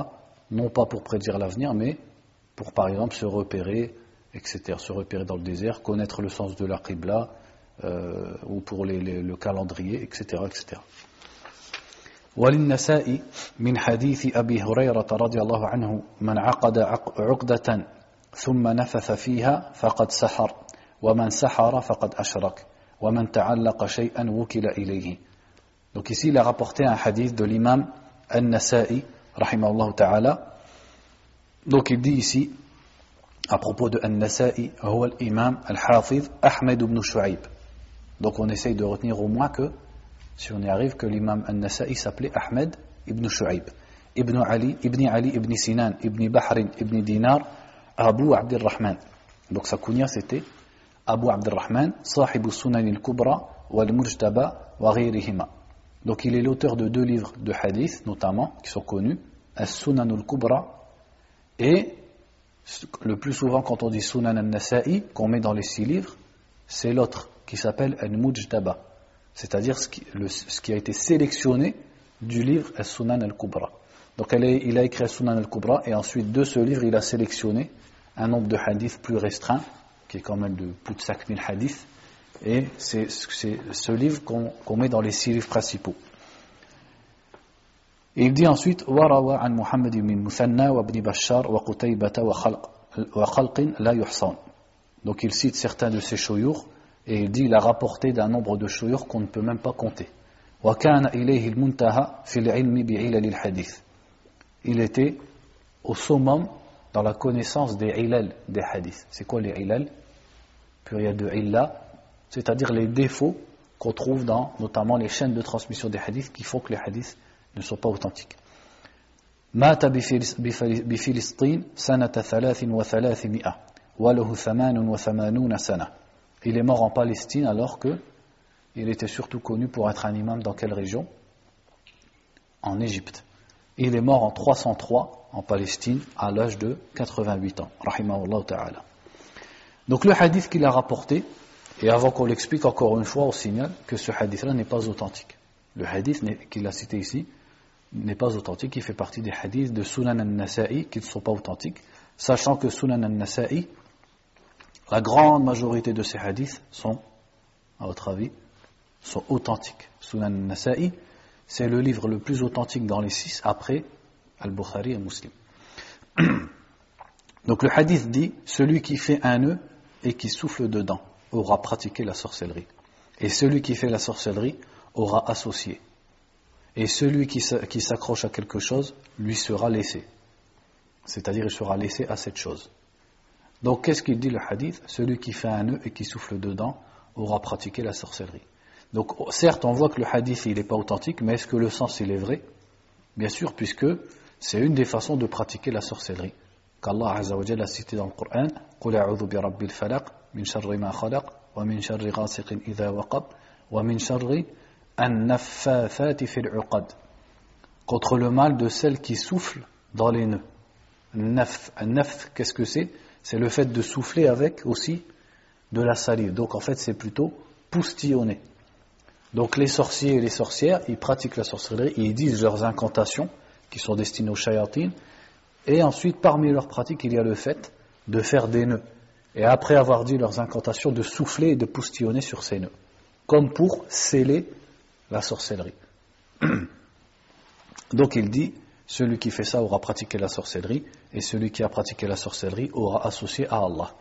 Non pas pour prédire l'avenir, mais pour par exemple se repérer, etc. Se repérer dans le désert, connaître le sens de la qibla, euh, ou pour les, les, le calendrier, etc. etc. وللنساء من حديث أبي هريرة رضي الله عنه من عقد عقدة ثم نفث فيها فقد سحر ومن سحر فقد أشرك ومن تعلق شيئا وكل إليه Donc ici, il a rapporté un hadith de l'imam An-Nasa'i, rahimahullah ta'ala. Donc il dit ici, à propos de An-Nasa'i, l'imam Al-Hafiz Ahmed ibn Shu'aib. Donc on essaye de retenir au moins que, si on y arrive, que l'imam An-Nasa'i s'appelait Ahmed ibn Shu'aib. Ibn Ali, Ibn Ali, Ibn Sinan, Ibn Bahrin, Ibn Dinar, Abu Abdurrahman. Donc sa kunya c'était Abu Abdurrahman, Sahib sunan al-Kubra, wal-Mujtaba, wa ghayrihima. Donc il est l'auteur de deux livres de hadith, notamment, qui sont connus, As-Sunan al-Kubra, et le plus souvent quand on dit Sunan al-Nasa'i, qu'on met dans les six livres, c'est l'autre qui s'appelle Al-Mujtaba, c'est-à-dire ce, qui, a été sélectionné du livre As-Sunan al-Kubra. Donc il a écrit As-Sunan al-Kubra, et ensuite de ce livre, il a sélectionné un nombre de hadiths plus restreint, qui est quand même de plus de 5000 hadiths, et c'est ce livre qu'on met dans les six livres principaux. Et il dit ensuite وروى عن محمد بن مثنى وابن بشار وقتيبة وخلق وخلق لا يحصان. Donc il cite certains de ces shoyurs et il dit il a rapporté d'un nombre de shoyurs qu'on ne peut même pas compter. وكان إليه المنتهى في العلم بعلل الحديث. Il était au summum dans la connaissance des ilal des hadiths. C'est quoi les ilal Pluriel de illa, c'est-à-dire les défauts qu'on trouve dans notamment les chaînes de transmission des hadiths qui font que les hadiths ne sont pas authentiques. مات بفلسطين سنة ثلاث وثلاثمائة وله ثمان وثمانون سنة Il est mort en Palestine alors que il était surtout connu pour être un imam dans quelle région En Égypte. Il est mort en 303 en Palestine à l'âge de 88 ans. Ta'ala. Donc le hadith qu'il a rapporté, et avant qu'on l'explique encore une fois, on signale que ce hadith-là n'est pas authentique. Le hadith qu'il a cité ici n'est pas authentique, il fait partie des hadiths de Sunan al-Nasa'i qui ne sont pas authentiques, sachant que Sunan al-Nasa'i, la grande majorité de ces hadiths sont, à votre avis, sont authentiques. Sunan al-Nasa'i, c'est le livre le plus authentique dans les six après Al-Bukhari et Muslim. Donc le hadith dit celui qui fait un nœud et qui souffle dedans aura pratiqué la sorcellerie. Et celui qui fait la sorcellerie aura associé. Et celui qui s'accroche à quelque chose lui sera laissé. C'est-à-dire il sera laissé à cette chose. Donc qu'est-ce qu'il dit le hadith? Celui qui fait un nœud et qui souffle dedans aura pratiqué la sorcellerie. Donc certes on voit que le hadith il n'est pas authentique, mais est-ce que le sens il est vrai? Bien sûr, puisque c'est une des façons de pratiquer la sorcellerie. Qu'Allah Azzawajal a cité dans le Coran خَلَقَ إِذَا وَقَبْ وَمِنْ شَرِّ النَّفَّاثَاتِ فِي الْعُقَدِ Contre le mal de celle qui souffle dans les nœuds. Qu'est-ce que c'est? C'est le fait de souffler avec aussi de la salive. Donc en fait, c'est plutôt poustillonner. Donc les sorciers et les sorcières, ils pratiquent la sorcellerie, ils disent leurs incantations qui sont destinées aux shayatines, et ensuite parmi leurs pratiques, il y a le fait de faire des nœuds. Et après avoir dit leurs incantations, de souffler et de poustillonner sur ces nœuds, comme pour sceller la sorcellerie. Donc il dit, celui qui fait ça aura pratiqué la sorcellerie, et celui qui a pratiqué la sorcellerie aura associé à Allah.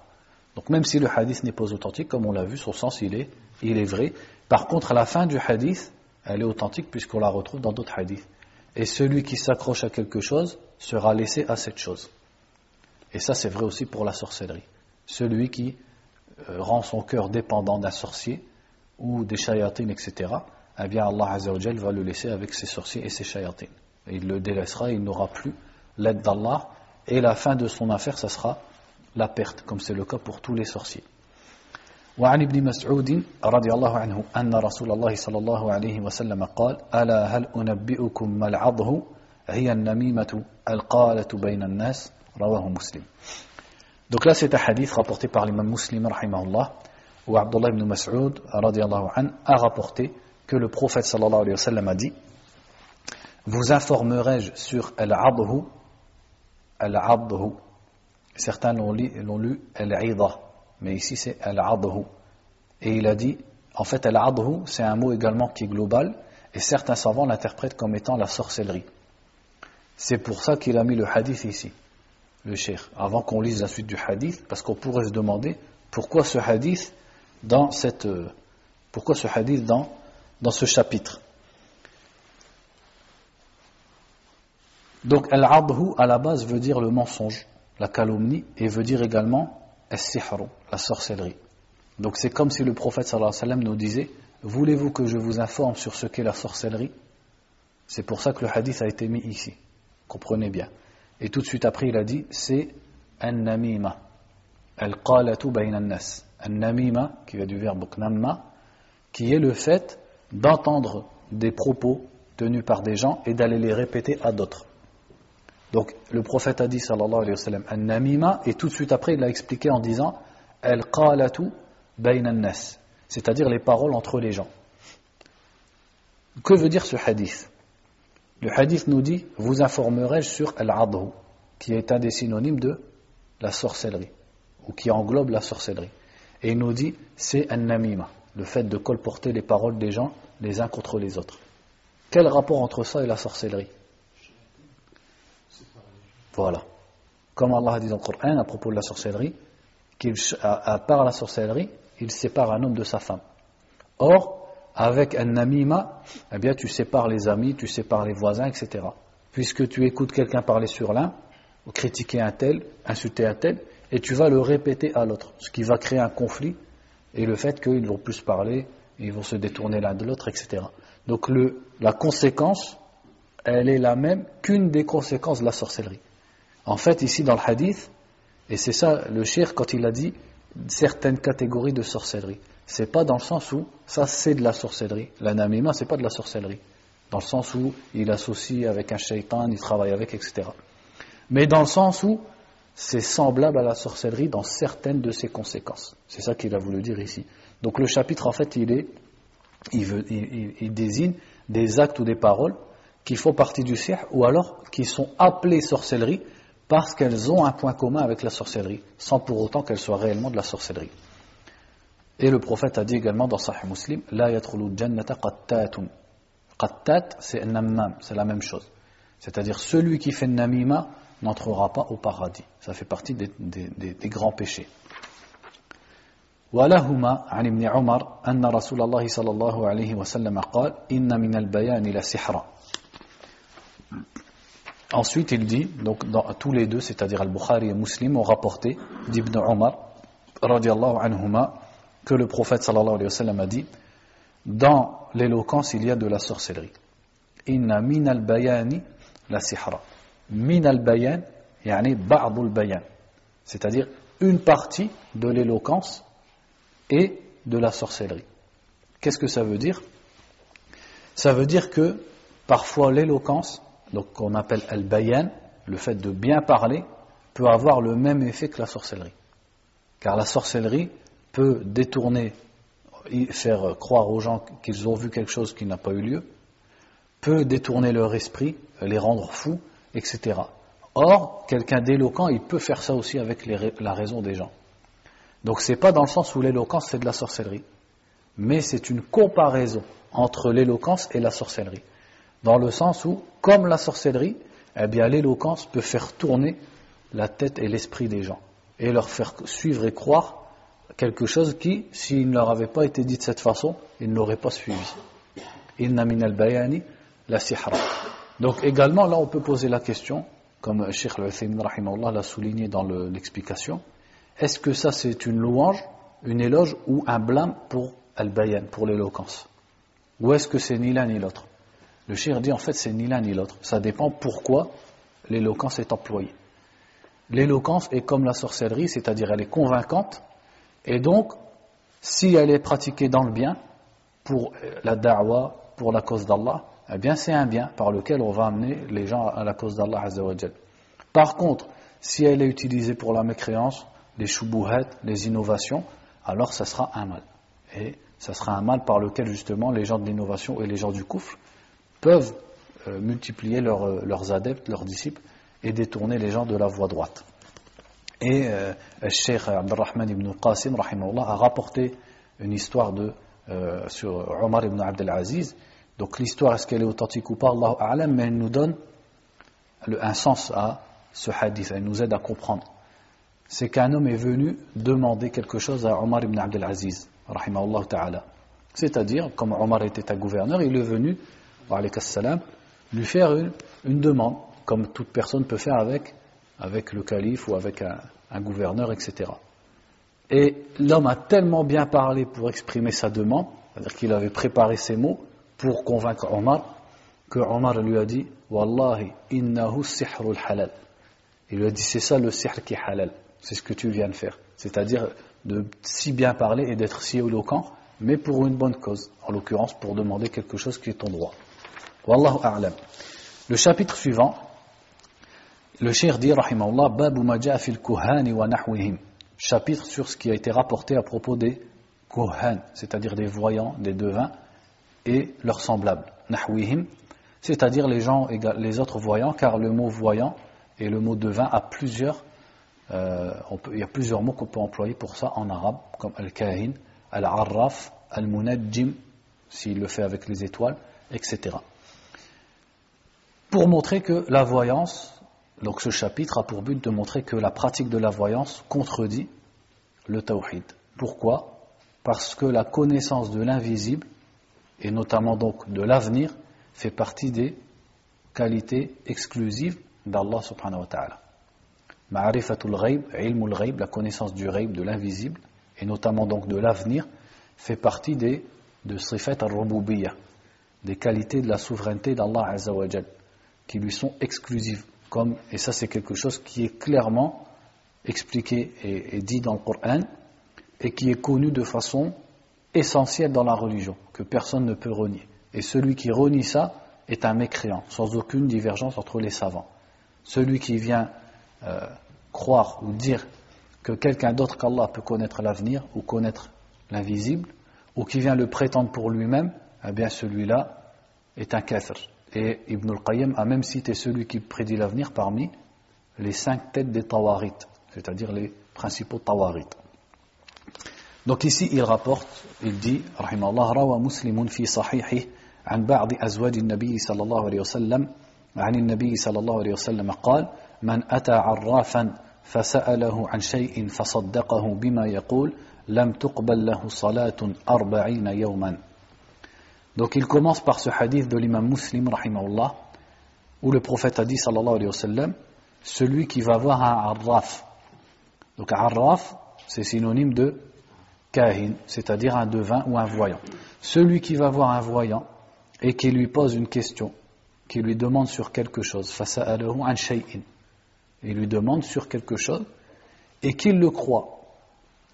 Donc même si le hadith n'est pas authentique, comme on l'a vu, son sens il est, il est vrai. Par contre, la fin du hadith, elle est authentique puisqu'on la retrouve dans d'autres hadiths. Et celui qui s'accroche à quelque chose sera laissé à cette chose. Et ça, c'est vrai aussi pour la sorcellerie. Celui qui euh, rend son cœur dépendant d'un sorcier ou des shayatines, etc., eh bien Allah Azzawajal va le laisser avec ses sorciers et ses shayatines. il le délaissera, il n'aura plus l'aide d'Allah, et la fin de son affaire, ça sera la perte, comme c'est le cas pour tous les sorciers. وعن ابن مسعود رضي الله عنه أن رسول الله صلى الله عليه وسلم قال ألا هل أنبئكم ما العضه هي النميمة القالة بين الناس رواه مسلم Donc là c'est un hadith rapporté par l'imam muslim rahimahullah où Abdullah ibn Mas'ud radiallahu an a rapporté que le prophète sallallahu alayhi wa sallam a dit Vous informerai-je sur al-adhu al-adhu Certains l'ont lu al-idha mais ici c'est al-adhu. Et il a dit, en fait al-adhu c'est un mot également qui est global, et certains savants l'interprètent comme étant la sorcellerie. C'est pour ça qu'il a mis le hadith ici, le cheikh, avant qu'on lise la suite du hadith, parce qu'on pourrait se demander pourquoi ce hadith dans cette, pourquoi ce hadith dans, dans ce chapitre. Donc al-adhu à la base veut dire le mensonge, la calomnie, et veut dire également la sorcellerie. Donc c'est comme si le prophète nous disait Voulez-vous que je vous informe sur ce qu'est la sorcellerie? C'est pour ça que le hadith a été mis ici. Comprenez bien. Et tout de suite après, il a dit C'est an-namima. Al-qalatu nas An-namima, qui vient du verbe knamma, qui est le fait d'entendre des propos tenus par des gens et d'aller les répéter à d'autres. Donc le prophète a dit sallallahu alayhi wa sallam An-namima et tout de suite après il l'a expliqué en disant Al-qalatu bayna nas c'est-à-dire les paroles entre les gens. Que veut dire ce hadith? Le hadith nous dit Vous informerai-je sur Al-adhu qui est un des synonymes de la sorcellerie ou qui englobe la sorcellerie. Et il nous dit c'est An-namima le fait de colporter les paroles des gens les uns contre les autres. Quel rapport entre ça et la sorcellerie? Voilà. Comme Allah a dit dans le Coran à propos de la sorcellerie, qu'il, part la sorcellerie, il sépare un homme de sa femme. Or, avec un namima, eh bien, tu sépares les amis, tu sépares les voisins, etc. Puisque tu écoutes quelqu'un parler sur l'un, critiquer un tel, insulter un tel, et tu vas le répéter à l'autre, ce qui va créer un conflit, et le fait qu'ils vont plus parler, ils vont se détourner l'un de l'autre, etc. Donc le, la conséquence, elle est la même qu'une des conséquences de la sorcellerie. En fait, ici dans le hadith, et c'est ça le shir quand il a dit certaines catégories de sorcellerie. C'est pas dans le sens où ça c'est de la sorcellerie. L'anamima c'est pas de la sorcellerie. Dans le sens où il associe avec un shaitan, il travaille avec, etc. Mais dans le sens où c'est semblable à la sorcellerie dans certaines de ses conséquences. C'est ça qu'il a voulu dire ici. Donc le chapitre en fait il est, il, désigne des actes ou des paroles qui font partie du sihr ou alors qui sont appelées sorcellerie parce qu'elles ont un point commun avec la sorcellerie, sans pour autant qu'elles soient réellement de la sorcellerie. Et le prophète a dit également dans Sahih Muslim, La jannata qattatun. Qattat, c'est un c'est la même chose. C'est-à-dire celui qui fait namima n'entrera pas au paradis. Ça fait partie des, des, des, des grands péchés. ولهما عن ابن عمر أن رسول الله صلى الله عليه وسلم قال إن من البيان لسحرا Ensuite, il dit, donc dans, tous les deux, c'est-à-dire Al-Bukhari et Muslim, ont rapporté d'Ibn Omar, radiallahu anhuma, que le prophète sallallahu alayhi wa sallam a dit Dans l'éloquence, il y a de la sorcellerie. Inna min al-bayani la sihra. Min al-bayan, yani ba'd bayan C'est-à-dire une partie de l'éloquence et de la sorcellerie. Qu'est-ce que ça veut dire? Ça veut dire que parfois l'éloquence donc qu'on appelle al-bayan, le fait de bien parler, peut avoir le même effet que la sorcellerie. Car la sorcellerie peut détourner, faire croire aux gens qu'ils ont vu quelque chose qui n'a pas eu lieu, peut détourner leur esprit, les rendre fous, etc. Or, quelqu'un d'éloquent, il peut faire ça aussi avec la raison des gens. Donc c'est pas dans le sens où l'éloquence c'est de la sorcellerie, mais c'est une comparaison entre l'éloquence et la sorcellerie dans le sens où, comme la sorcellerie, eh bien l'éloquence peut faire tourner la tête et l'esprit des gens et leur faire suivre et croire quelque chose qui, s'il ne leur avait pas été dit de cette façon, ils ne l'auraient pas suivi. Al-bayani la. Donc également, là on peut poser la question, comme Sheikh al l'a souligné dans l'explication, est-ce que ça c'est une louange, une éloge ou un blâme pour al-bayan, pour l'éloquence? Ou est-ce que c'est ni l'un ni l'autre? Le shir dit en fait c'est ni l'un ni l'autre. Ça dépend pourquoi l'éloquence est employée. L'éloquence est comme la sorcellerie, c'est-à-dire elle est convaincante, et donc si elle est pratiquée dans le bien, pour la da'wa, pour la cause d'Allah, eh bien c'est un bien par lequel on va amener les gens à la cause d'Allah Par contre, si elle est utilisée pour la mécréance, les shubuhat, les innovations, alors ça sera un mal. Et ça sera un mal par lequel justement les gens de l'innovation et les gens du koufr peuvent euh, multiplier euh, leurs adeptes, leurs disciples, et détourner les gens de la voie droite. Et euh, Cheikh Abdurrahman ibn Qasim a rapporté une histoire de, sur Omar ibn Abdelaziz. Donc l'histoire, est-ce qu'elle est authentique ou pas, Allah A'lam, mais elle nous donne un sens à ce hadith, elle nous aide à comprendre. C'est qu'un homme est venu demander quelque chose à Omar ibn Abdelaziz, c'est-à-dire, comme Omar était un gouverneur, il est venu lui faire une, demande, comme toute personne peut faire avec, le calife ou avec un, gouverneur, etc. Et l'homme a tellement bien parlé pour exprimer sa demande, c'est-à-dire qu'il avait préparé ses mots pour convaincre Omar, que Omar lui a dit Wallahi, innahu sihrul halal. Il lui a dit c'est ça le sihr qui halal, c'est ce que tu viens de faire. C'est-à-dire de si bien parler et d'être si éloquent, mais pour une bonne cause, en l'occurrence pour demander quelque chose qui est ton droit. Wallahu a'lam. Le chapitre suivant, le cheikh dit, rahimahullah, Babu maja fil wa nahwihim. Chapitre sur ce qui a été rapporté à propos des kuhan, c'est-à-dire des voyants, des devins et leurs semblables. Nahwihim, c'est-à-dire les gens, les autres voyants, car le mot voyant et le mot devin a plusieurs, euh, il y a plusieurs mots qu'on peut employer pour ça en arabe, comme al-kahin, al-arraf, al-munajjim, s'il le fait avec les étoiles, etc pour montrer que la voyance, donc ce chapitre a pour but de montrer que la pratique de la voyance contredit le tawhid. Pourquoi? Parce que la connaissance de l'invisible, et notamment donc de l'avenir, fait partie des qualités exclusives d'Allah subhanahu wa ta'ala. Ma'arifatul ghaib, ilmul ghaib, la connaissance du ghaib, de l'invisible, et notamment donc de l'avenir, fait partie des, de sifat al-rububiyyah, des qualités de la souveraineté d'Allah Azzawajal, qui lui sont exclusives. Comme, et ça c'est quelque chose qui est clairement expliqué et, dit dans le Coran, et qui est connu de façon essentielle dans la religion, que personne ne peut renier. Et celui qui renie ça est un mécréant, sans aucune divergence entre les savants. Celui qui vient euh, croire ou dire que quelqu'un d'autre qu'Allah peut connaître l'avenir ou connaître l'invisible, ou qui vient le prétendre pour lui-même, eh bien celui-là est un kafir. Et Ibn al-Qayyim a même cité celui qui prédit l'avenir parmi les cinq têtes des tawarit, c'est-à-dire les principaux tawarit. Donc ici il rapporte, il dit, rahimallah, rawa muslimun fi sahihih عن بعض أزواج النبي صلى الله عليه وسلم عن النبي صلى الله عليه وسلم قال من أتى عرافا فسأله عن شيء فصدقه بما يقول لم تقبل له صلاة أربعين يوما Donc il commence par ce hadith de l'imam muslim, rahimahullah, où le prophète a dit, sallallahu alayhi wa sallam, celui qui va voir un arraf. Donc arraf, c'est synonyme de kahin, c'est-à-dire un devin ou un voyant. Celui qui va voir un voyant et qui lui pose une question, qui lui demande sur quelque chose, un shay'in, il lui demande sur quelque chose, et qu'il le croit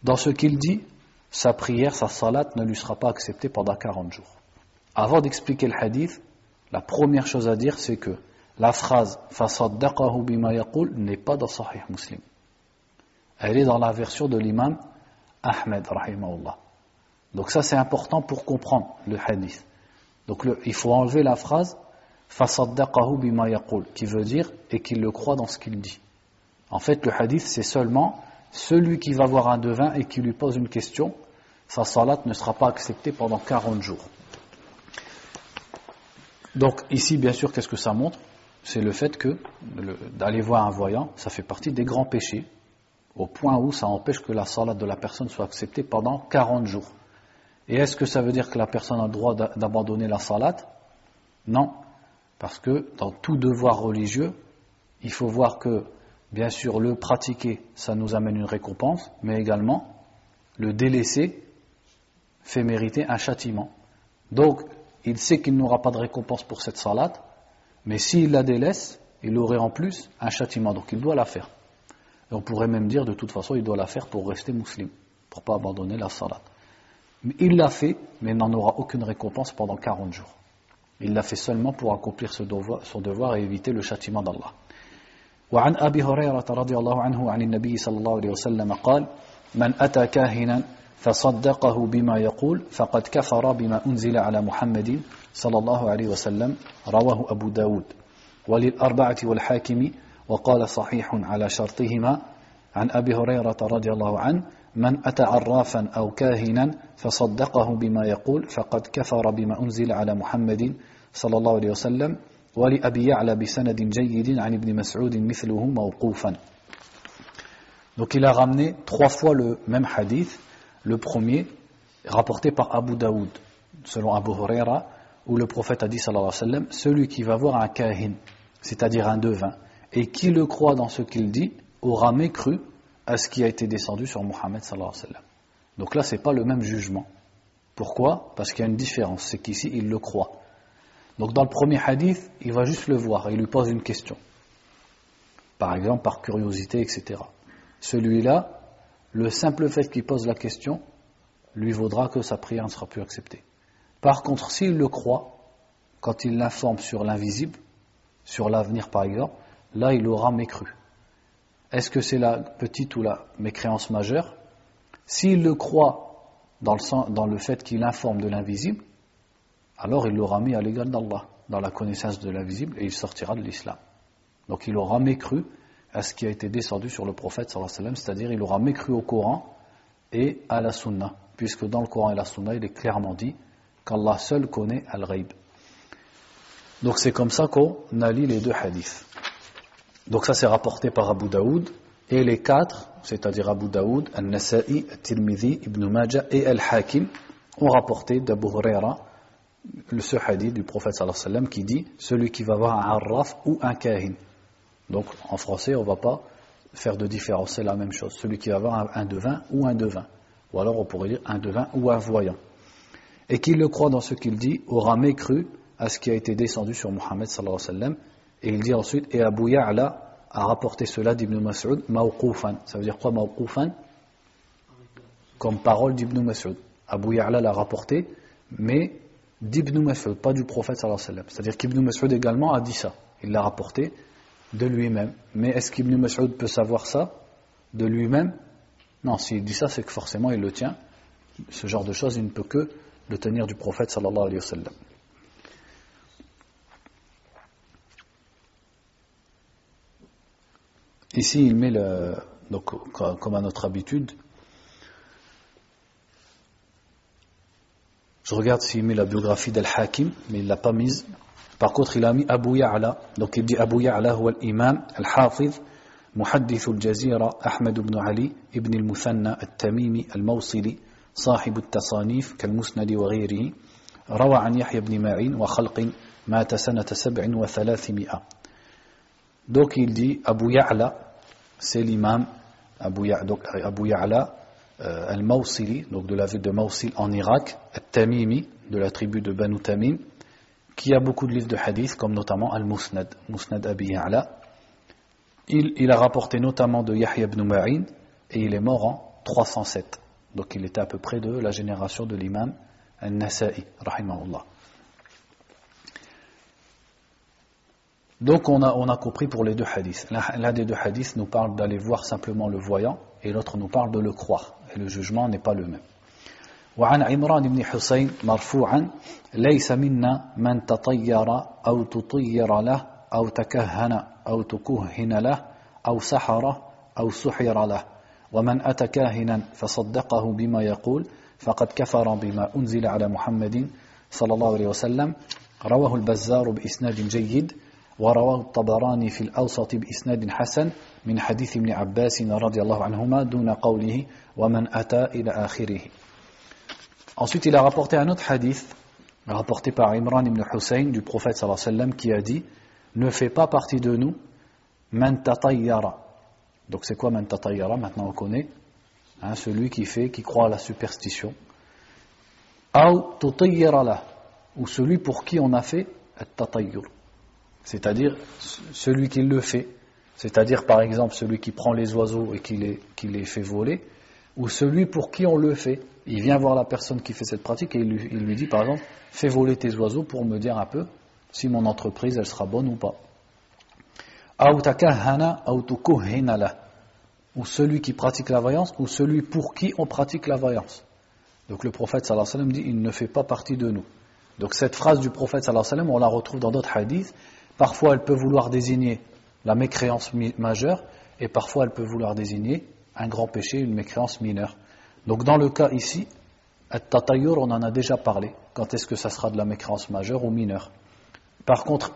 dans ce qu'il dit, sa prière, sa salat ne lui sera pas acceptée pendant 40 jours. Avant d'expliquer le hadith, la première chose à dire, c'est que la phrase فَصَدَّقَهُ بِمَا يَقُولُ n'est pas dans Sahih Muslim. Elle est dans la version de l'imam Ahmed, rahimahullah. Donc ça c'est important pour comprendre le hadith. Donc il faut enlever la phrase فَصَدَّقَهُ بِمَا يَقُولُ qui veut dire et qu'il le croit dans ce qu'il dit. En fait, le hadith, c'est seulement celui qui va voir un devin et qui lui pose une question, sa salat ne sera pas acceptée pendant 40 jours. Donc ici, bien sûr, qu'est-ce que ça montre? C'est le fait que d'aller voir un voyant, ça fait partie des grands péchés, au point où ça empêche que la salat de la personne soit acceptée pendant 40 jours. Et est-ce que ça veut dire que la personne a le droit d'abandonner la salat? Non, parce que dans tout devoir religieux, il faut voir que, bien sûr, le pratiquer, ça nous amène une récompense, mais également, le délaisser fait mériter un châtiment. Donc, il sait qu'il n'aura pas de récompense pour cette salat, mais s'il la délaisse, il aurait en plus un châtiment, donc il doit la faire. Et on pourrait même dire, de toute façon, il doit la faire pour rester musulman, pour ne pas abandonner la salat. Il l'a fait, mais il n'en aura aucune récompense pendant 40 jours. Il l'a fait seulement pour accomplir son devoir, son devoir et éviter le châtiment d'Allah. وعن أبي هريرة رضي الله عنه عن النبي صلى الله عليه وسلم قال من أتى كاهنا فصدقه بما يقول فقد كفر بما أنزل على محمد صلى الله عليه وسلم رواه أبو داود وللأربعة والحاكم وقال صحيح على شرطهما عن أبي هريرة رضي الله عنه من أتى عرافا أو كاهنا فصدقه بما يقول فقد كفر بما أنزل على محمد صلى الله عليه وسلم ولأبي يعلى بسند جيد عن ابن مسعود مثله موقوفا Donc il a ramené trois fois le même hadith. Le premier, rapporté par Abu Daoud, selon Abu Huraira, où le prophète a dit alayhi celui qui va voir un kahin, c'est-à-dire un devin, et qui le croit dans ce qu'il dit, aura mécru à ce qui a été descendu sur Mohammed alayhi wa. Donc là, ce n'est pas le même jugement. Pourquoi? Parce qu'il y a une différence, c'est qu'ici, il le croit. Donc dans le premier hadith, il va juste le voir, il lui pose une question. Par exemple, par curiosité, etc. Celui-là, le simple fait qu'il pose la question lui vaudra que sa prière ne sera plus acceptée. Par contre, s'il le croit, quand il l'informe sur l'invisible, sur l'avenir par exemple, là il aura mécru. Est-ce que c'est la petite ou la mécréance majeure? S'il le croit dans le, dans le fait qu'il informe de l'invisible, alors il l'aura mis à l'égal d'Allah, dans la connaissance de l'invisible, et il sortira de l'islam. Donc il aura mécru à ce qui a été descendu sur le prophète, c'est-à-dire il aura mécru au Coran et à la Sunna, puisque dans le Coran et la Sunna, il est clairement dit qu'Allah seul connaît Al-Ghaib. Donc c'est comme ça qu'on allie les deux hadiths. Donc ça c'est rapporté par Abu Daoud et les quatre, c'est-à-dire Abu Daoud, Al-Nasa'i, Al-Tirmidhi, Ibn Majah et Al-Hakim ont rapporté d'Abu Huraira ce hadith du prophète sallallahu alayhi wa sallam qui dit celui qui va voir un arraf ou un kahin. Donc en français on ne va pas faire de différence, c'est la même chose. Celui qui va avoir un, devin ou un devin. Ou alors on pourrait dire un devin ou un voyant. Et qui le croit dans ce qu'il dit aura mécru à ce qui a été descendu sur Mohammed. Et il dit ensuite, et Abu Ya'la a rapporté cela d'Ibn Mas'ud, mawqufan. Ça veut dire quoi mawqufan? Comme parole d'Ibn Mas'ud. Abu Ya'la l'a rapporté, mais d'Ibn Mas'ud, pas du prophète. C'est-à-dire qu'Ibn Mas'ud également a dit ça. Il l'a rapporté de lui-même. Mais est-ce qu'Ibn Mas'ud peut savoir ça de lui-même? Non, s'il dit ça, c'est que forcément il le tient. Ce genre de choses, il ne peut que le tenir du prophète. Ici, il met le, donc, comme à notre habitude, je regarde s'il met la biographie d'Al-Hakim, mais il ne l'a pas mise. Par contre, il a mis Abu Ya'la. Donc il dit Abu Ya'la هو الإمام الحافظ محدث الجزيرة أحمد بن علي ابن المثنى التميمي الموصلي صاحب التصانيف كالمسند وغيره روى عن يحيى بن معين وخلق مات سنة سبع وثلاثمائة Donc il dit Abu Ya'la, c'est l'imam Abu Ya'la euh, al-Mawsili, donc de la ville de Mawsil en Irak, al-Tamimi, de la tribu de Banu Tamim, qui a beaucoup de livres de hadith, comme notamment Al-Musnad, Musnad Abi Ya'la. Il, il, a rapporté notamment de Yahya ibn Ma'in, et il est mort en 307. Donc il était à peu près de la génération de l'imam Al-Nasa'i, rahimahullah. Donc on a, on a compris pour les deux hadiths. L'un des deux hadiths nous parle d'aller voir simplement le voyant et l'autre nous parle de le croire. Et le jugement n'est pas le même. وعن عمران بن حسين مرفوعا ليس منا من تطير أو تطير له أو تكهن أو تكهن له أو سحر أو سحر له ومن أتى كاهنا فصدقه بما يقول فقد كفر بما أنزل على محمد صلى الله عليه وسلم. رواه البزار بإسناد جيد ورواه الطبراني في الأوسط بإسناد حسن من حديث ابن عباس رضي الله عنهما دون قوله ومن أتى إلى آخره. Ensuite, il a rapporté un autre hadith, rapporté par Imran ibn Hussein du prophète sallallahu alayhi wa sallam, qui a dit Ne fait pas partie de nous, man tatayyara. Donc, c'est quoi man tatayyara Maintenant, on connaît. Hein, celui qui fait, qui croit à la superstition. Ou celui pour qui on a fait tatayyur c'est-à-dire celui qui le fait, c'est-à-dire par exemple celui qui prend les oiseaux et qui les, qui les fait voler, ou celui pour qui on le fait. Il vient voir la personne qui fait cette pratique et il lui, dit par exemple, fais voler tes oiseaux pour me dire un peu si mon entreprise elle sera bonne ou pas. Ou celui qui pratique la voyance, ou celui pour qui on pratique la voyance. Donc le prophète sallallahu alayhi wa sallam dit, il ne fait pas partie de nous. Donc cette phrase du prophète sallallahu alayhi wa sallam, on la retrouve dans d'autres hadiths, Parfois, elle peut vouloir désigner la mécréance majeure et parfois, elle peut vouloir désigner un grand péché, une mécréance mineure. Donc, dans le cas ici, on en a déjà parlé. Quand est-ce que ça sera de la mécréance majeure ou mineure? Par contre,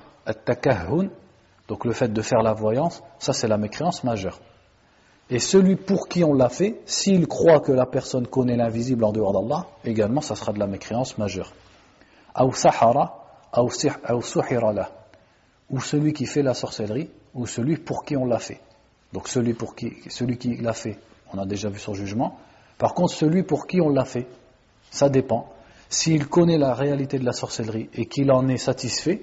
donc le fait de faire la voyance, ça c'est la mécréance majeure. Et celui pour qui on l'a fait, s'il croit que la personne connaît l'invisible en dehors d'Allah, également ça sera de la mécréance majeure. Sahara, ou suhira ou celui qui fait la sorcellerie, ou celui pour qui on l'a fait. Donc celui, pour qui, celui qui l'a fait, on a déjà vu son jugement. Par contre, celui pour qui on l'a fait, ça dépend. S'il connaît la réalité de la sorcellerie et qu'il en est satisfait,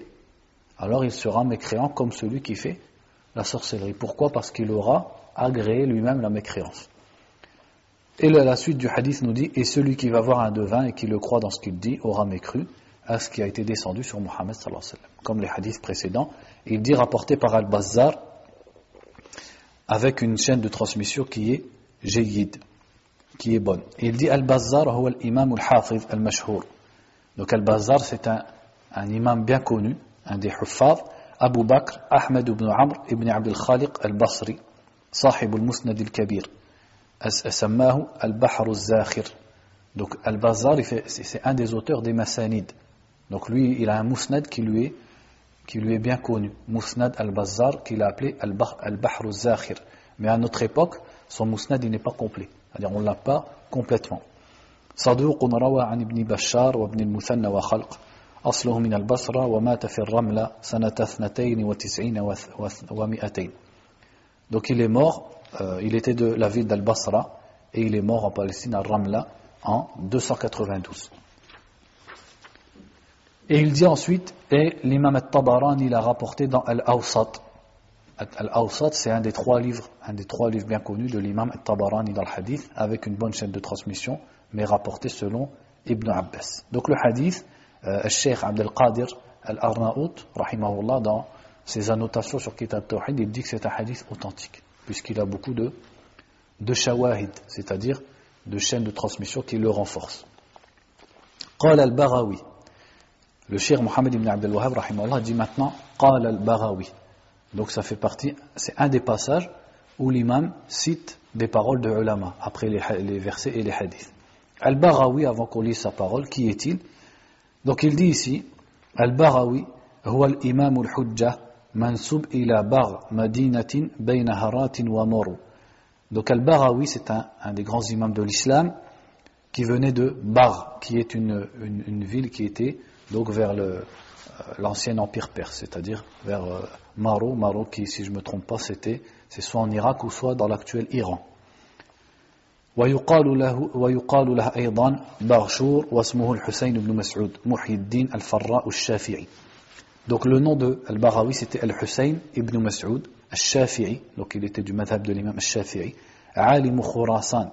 alors il sera mécréant comme celui qui fait la sorcellerie. Pourquoi? Parce qu'il aura agréé lui-même la mécréance. Et la suite du hadith nous dit, et celui qui va voir un devin et qui le croit dans ce qu'il dit aura mécru à ce qui a été descendu sur Mohammed. Comme les hadiths précédents, il dit rapporté par Al-Bazzar avec une chaîne de transmission qui est jayyid, qui est bonne. il dit Al-Bazzar huwa al-imam al-hafiz al-mashhur. Donc Al-Bazzar c'est un, un imam bien connu, un des huffaz, Abu Bakr Ahmed ibn Amr ibn Abd al-Khaliq al-Basri, صاحب المسند الكبير سماه البحر الزاخر donc Al-Bazzar c'est un des auteurs des Massanid donc lui, il a un musnad qui lui est, qui lui est bien connu. Musnad al-Bazzar, qu'il a appelé al-Bahr al-Zakhir. Mais à notre époque, son musnad, il n'est pas complet. C'est-à-dire, on ne l'a pas complètement. صدوق روى عن ابن بشار وابن المثنى وخلق أصله من البصرة ومات في الرملة سنة اثنتين وتسعين ومئتين Donc il est mort euh, il était de la ville d'Al-Basra et il est mort en Palestine à Ramla en 292. Et il dit ensuite, et l'imam al-Tabarani l'a rapporté dans Al-Awsat. Al-Awsat, c'est un des trois livres, un des trois livres bien connus de l'imam al-Tabarani dans le hadith, avec une bonne chaîne de transmission, mais rapporté selon Ibn Abbas. Donc le hadith, euh, Sheikh Abdel Qadir al-Arnaout, rahimahullah, dans ses annotations sur Kitab Tawhid, il dit que c'est un hadith authentique, puisqu'il a beaucoup de, de shawahid, c'est-à-dire de chaînes de transmission qui le renforcent. قال البغوي le Cheikh Mohammed ibn Abdel Wahhab rahimahullah dit maintenant قال البغوي donc ça fait partie c'est un des passages où l'imam cite des paroles de ulama après les, les versets et les hadiths Al-Baghawi avant qu'on lise sa parole qui est-il donc il dit ici Al-Baghawi هو الإمام الحجة منسوب إلى بغ مدينة بين هرات ومرو Donc Al-Barawi, c'est un, un, des grands imams de l'islam qui venait de Bar, qui est une, une, une ville qui était donc vers l'ancien empire perse, c'est-à-dire vers euh, Maro, Maro qui, si je ne me trompe pas, c'était c'est soit en Irak ou soit dans l'actuel Iran. ويقال له ويقال له أيضا بغشور واسمه الحسين بن مسعود محي الدين الفراء الشافعي Donc le nom de Al-Barawi c'était Al-Hussein ibn Mas'ud Al-Shafi'i, donc il était du madhab de l'imam Al-Shafi'i, Alim Khurasan,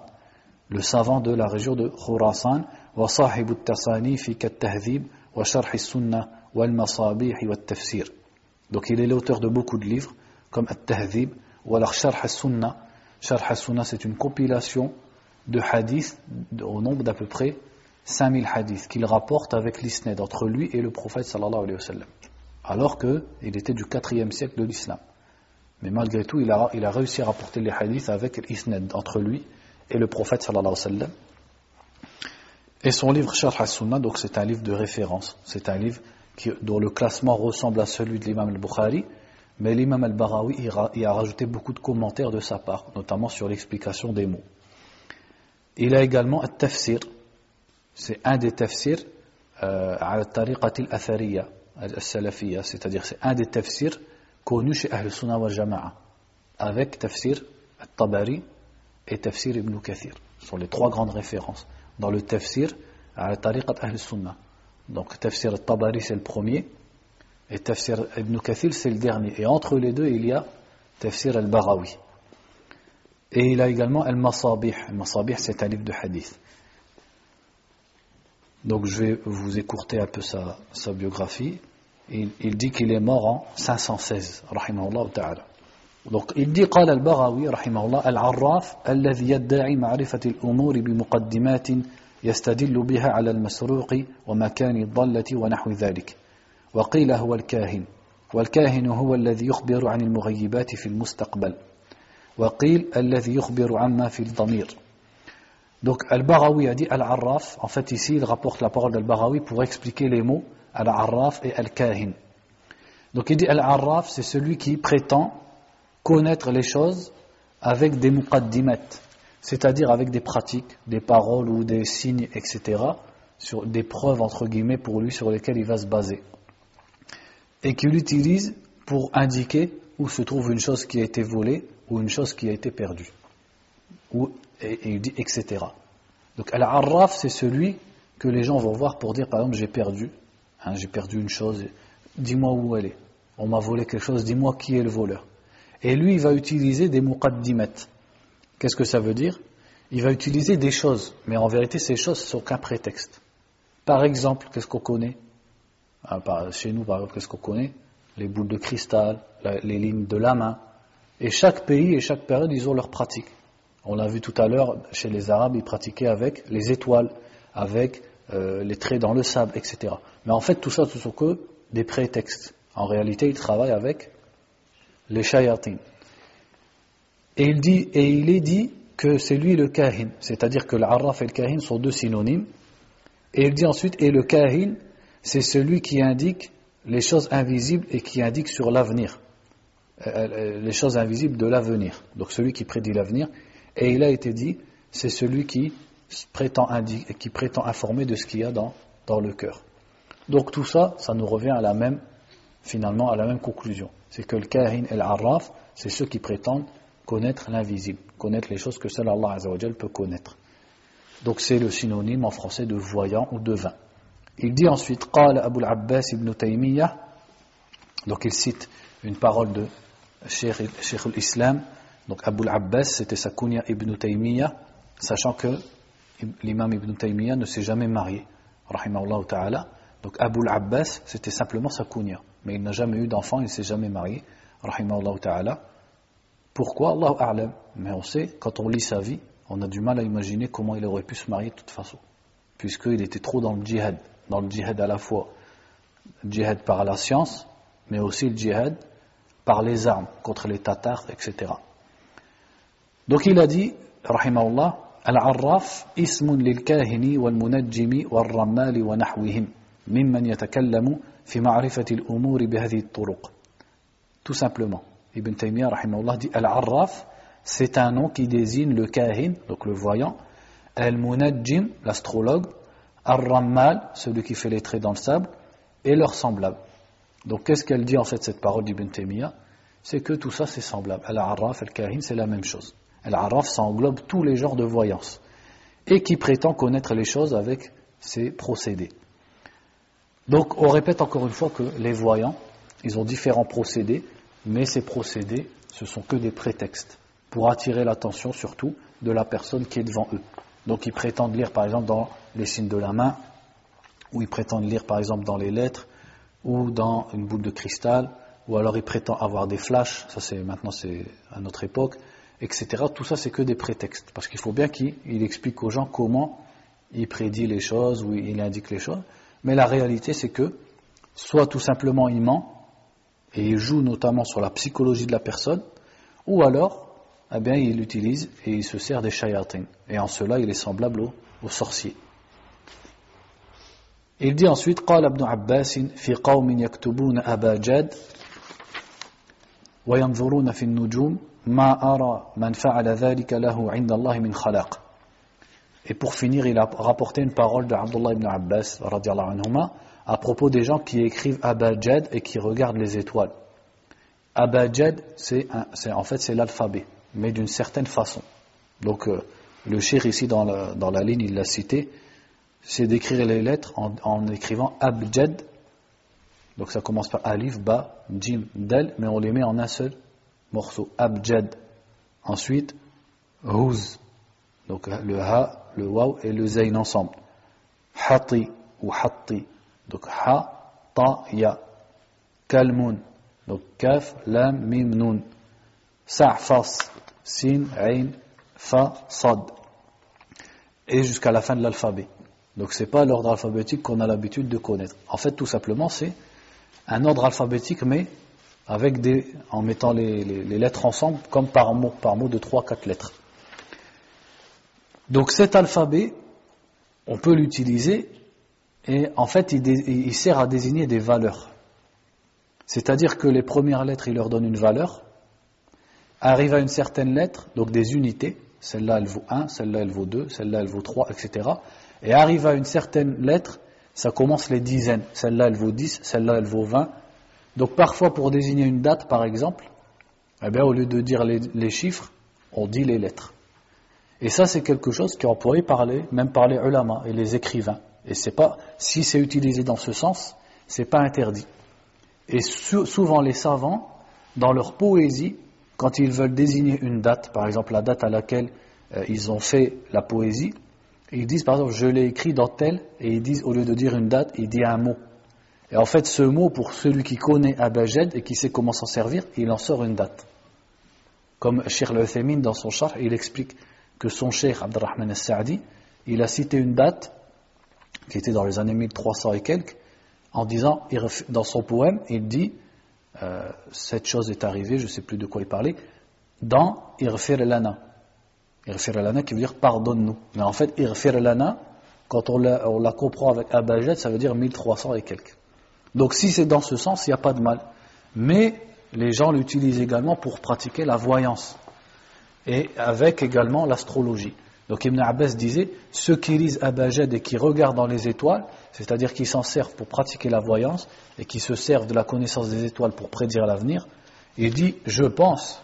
le savant de la région de Khurasan, wa sahib al-tasani fi kat-tahdhib donc il est l'auteur de beaucoup de livres comme At-Tahdhib ou alors Sharh al-Sunnah. Sharh al-Sunnah c'est une compilation de hadiths au nombre d'à peu près 5000 hadiths qu'il rapporte avec l'isnad entre lui et le prophète sallallahu alayhi wa alors qu'il était du 4e siècle de l'islam. Mais malgré tout, il a, réussi à rapporter les hadiths avec l'isnad entre lui et le prophète sallallahu alayhi wa. Et son livre Sharh al-Sunnah, donc c'est un livre de référence, c'est un livre dont le classement ressemble à celui de l'imam al-Bukhari, mais l'imam al-Barawi y a rajouté beaucoup de commentaires de sa part, notamment sur l'explication des mots. Il a également un tafsir, c'est un des tafsirs euh, à la tariqat al-athariya, al-salafiyya, c'est-à-dire c'est un des tafsirs connus chez Ahl Sunnah wal Jama'a, avec tafsir al-Tabari et tafsir Ibn Kathir. Ce sont les trois grandes références dans le tafsir à la tariqat Ahl Sunnah. Donc tafsir al-Tabari c'est le premier et tafsir Ibn Kathir c'est le dernier. Et entre les deux il y a tafsir al-Barawi. Et il a également al-Masabih. Al-Masabih c'est un livre de hadith. Donc je vais vous écourter un peu sa, sa biographie. Il, il dit qu'il est mort en 516, rahimahullah ta'ala. Donc il dit قال البغوي رحمه الله العراف الذي يدعي معرفة الأمور بمقدمات يستدل بها على المسروق ومكان الضلة ونحو ذلك. وقيل هو الكاهن والكاهن هو الذي يخبر عن المغيبات في المستقبل. وقيل الذي يخبر عما في الضمير. Donc Al-Barawi a dit Al-Arraf, en fait ici il rapporte la parole d'Al-Barawi pour expliquer les mots Al-Arraf et Al-Kahin. Donc il dit Al-Arraf c'est celui qui prétend connaître les choses avec des muqaddimat, c'est-à-dire avec des pratiques, des paroles ou des signes, etc., sur des preuves entre guillemets pour lui sur lesquelles il va se baser. Et qu'il utilise pour indiquer où se trouve une chose qui a été volée ou une chose qui a été perdue. Ou, et, il dit etc. Donc Al-Arraf, c'est celui que les gens vont voir pour dire par exemple j'ai perdu, hein, j'ai perdu une chose, dis-moi où elle est. On m'a volé quelque chose, dis-moi qui est le voleur. Et lui, il va utiliser des muqaddimat. Qu'est-ce que ça veut dire? Il va utiliser des choses, mais en vérité, ces choses ne sont qu'un prétexte. Par exemple, qu'est-ce qu'on connaît? Ah, Chez nous, par exemple, qu'est-ce qu'on connaît? Les boules de cristal, les lignes de la main. Et chaque pays et chaque période, ils ont leurs pratiques. On l'a vu tout à l'heure, chez les Arabes, ils pratiquaient avec les étoiles, avec euh, les traits dans le sable, etc. Mais en fait, tout ça, ce sont que des prétextes. En réalité, ils travaillent avec les shayatin. Et il, est dit que c'est lui le kahin, c'est-à-dire que l'arraf et le kahin sont deux synonymes. Et il dit ensuite, et le kahin, c'est celui qui indique les choses invisibles et qui indique sur l'avenir, les choses invisibles de l'avenir. Donc celui qui prédit l'avenir. Et il a été dit, c'est celui qui prétend, informer de ce qu'il y a dans, dans le cœur. Donc tout ça, ça nous revient à la même, finalement, à la même conclusion C'est que le kahin et l'arraf, c'est ceux qui prétendent connaître l'invisible, connaître les choses que seul Allah Azzawajal peut connaître. Donc c'est le synonyme en français de voyant ou de vin. Il dit ensuite, قال Abu al-Abbas ibn Taymiyyah, donc il cite une parole de Cheikh, al-Islam, donc Abu al-Abbas, c'était sa kunya ibn Taymiyyah, sachant que l'imam ibn Taymiyyah ne s'est jamais marié, rahimahullah ta'ala. Donc Abu al-Abbas, c'était simplement sa kunya, mais il n'a jamais eu d'enfant, il ne s'est jamais marié, rahimahullah ta'ala. Pourquoi Allah a'lam? Mais on sait, quand on lit sa vie, on a du mal à imaginer comment il aurait pu se marier de toute façon, puisqu'il était trop dans le djihad, dans le djihad à la fois, le djihad par la science, mais aussi le djihad par les armes contre les Tatars, etc. Donc il a dit, rahimahullah, Al-Arraf ismun lil kahini wal munajjimi wal rammali Tout simplement. Ibn Taymiyyah rahimahullah dit Al-Arraf c'est un nom qui désigne le kahin, donc le voyant, Al-Munajjim, l'astrologue, Ar-Rammal, celui qui fait les traits dans le sable, et leurs semblables. Donc qu'est-ce qu'elle dit en fait cette parole d'Ibn Taymiyyah? C'est que tout ça c'est semblable. Al-Arraf, Al-Kahin, c'est la même chose. Al-Arraf, ça englobe tous les genres de voyance et qui prétend connaître les choses avec ses procédés. Donc on répète encore une fois que les voyants, ils ont différents procédés, mais ces procédés, ce sont que des prétextes pour attirer l'attention surtout de la personne qui est devant eux. Donc ils prétendent lire par exemple dans les signes de la main, ou ils prétendent lire par exemple dans les lettres, ou dans une boule de cristal, ou alors ils prétendent avoir des flashs, ça c'est maintenant c'est à notre époque, etc. Tout ça c'est que des prétextes, parce qu'il faut bien qu'il explique aux gens comment il prédit les choses, ou il indique les choses, mais la réalité c'est que soit tout simplement il ment, et il joue notamment sur la psychologie de la personne, ou alors eh bien, il l'utilise et il se sert des shayatin. Et en cela, il est semblable au, au sorcier. Il dit ensuite, قال ابن عباس في قوم يكتبون أبا جاد وينظرون في النجوم ما أرى من فعل ذلك له عند الله من خلاق. et pour finir, il a rapporté une parole de Abdullah ibn Abbas anhuma, à propos des gens qui écrivent Abajad et qui regardent les étoiles. Abajad, c'est en fait c'est l'alphabet mais d'une certaine façon. Donc euh, le shir ici dans la, dans la ligne, il l'a cité, c'est d'écrire les lettres en, écrivant abjad. Donc ça commence par alif, ba, jim, del, mais on les met en un seul morceau. Abjad. Ensuite, huz. Donc le ha, le waw et le zayn ensemble. Hati ou hatti. Donc ha, ta, ya. Kalmun. Donc kaf, lam, mim, nun. Sa'fas. Sin, Ain, Fa, Sad. Et jusqu'à la fin de l'alphabet. Donc ce n'est pas l'ordre alphabétique qu'on a l'habitude de connaître. En fait, tout simplement, c'est un ordre alphabétique, mais avec des, en mettant les, lettres ensemble, comme par mot, par mot de 3-4 lettres. Donc cet alphabet, on peut l'utiliser, et en fait, il, sert à désigner des valeurs. C'est-à-dire que les premières lettres, il leur donne une valeur, arrive à une certaine lettre, donc des unités, celle-là elle vaut 1, celle-là elle vaut 2, celle-là elle vaut 3, etc. Et arrive à une certaine lettre, ça commence les dizaines, celle-là elle vaut 10, celle-là elle vaut 20. Donc parfois pour désigner une date par exemple, eh bien, au lieu de dire les, chiffres, on dit les lettres. Et ça c'est quelque chose qui est employé par les, même par les ulama et les écrivains. Et c'est pas, si c'est utilisé dans ce sens, c'est pas interdit. Et souvent les savants, dans leur poésie, quand ils veulent désigner une date, par exemple la date à laquelle euh, ils ont fait la poésie, ils disent par exemple je l'ai écrit dans tel, et ils disent au lieu de dire une date, ils disent un mot. Et en fait ce mot, pour celui qui connaît Abajed et qui sait comment s'en servir, il en sort une date. Comme al dans son char, il explique que son Sheikh Abdurrahman al-Sa'di, il a cité une date qui était dans les années 1300 et quelques, en disant, dans son poème, il dit euh, cette chose est arrivée, je ne sais plus de quoi il parlait, dans Irfir lana. Irfir lana qui veut dire pardonne-nous. Mais en fait, Irfir lana, quand on la, comprend avec Abajad, ça veut dire 1300 et quelques. Donc si c'est dans ce sens, il n'y a pas de mal. Mais les gens l'utilisent également pour pratiquer la voyance et avec également l'astrologie. Donc Ibn Abbas disait, ceux qui lisent Abajad et qui regardent dans les étoiles, c'est-à-dire qui s'en servent pour pratiquer la voyance et qui se servent de la connaissance des étoiles pour prédire l'avenir, il dit, je pense,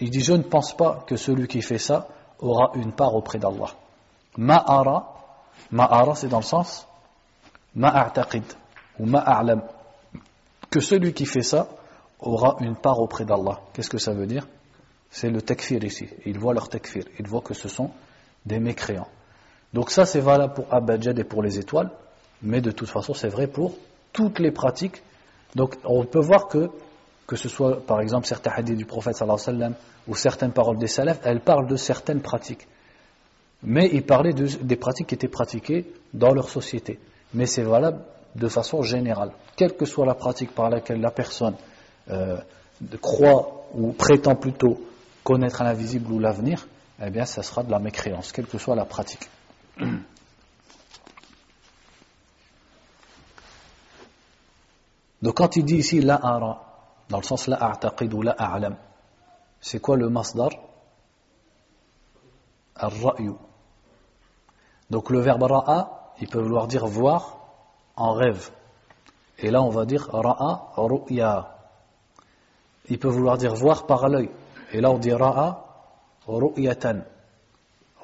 Il dit, je ne pense pas que celui qui fait ça aura une part auprès d'Allah. Ma'ara, ma'ara c'est dans le sens ma'a'taqid ou ma'a'lam. Que celui qui fait ça aura une part auprès d'Allah. Qu'est-ce que ça veut dire? C'est le takfir ici. Ils voient leur takfir. Ils voient que ce sont des mécréants. Donc ça c'est valable pour Abadjad et pour les étoiles, mais de toute façon c'est vrai pour toutes les pratiques. Donc on peut voir que, que ce soit par exemple certains hadiths du prophète sallallahu alayhi wa sallam, ou certaines paroles des salafs, elles parlent de certaines pratiques. Mais ils parlaient des pratiques qui étaient pratiquées dans leur société. Mais c'est valable de façon générale. Quelle que soit la pratique par laquelle la personne euh, croit ou prétend plutôt connaître l'invisible ou l'avenir, eh bien, ça sera de la mécréance, quelle que soit la pratique. Donc, quand il dit ici la ara, dans le sens la a'taqid ou la a'lam, c'est quoi le masdar? Ar-ra'yu. Donc, le verbe ra'a, il peut vouloir dire voir en rêve. Et là, on va dire ra'a ru'ya. Il peut vouloir dire voir par l'œil. Et là, on dit ra'a ru'yatan.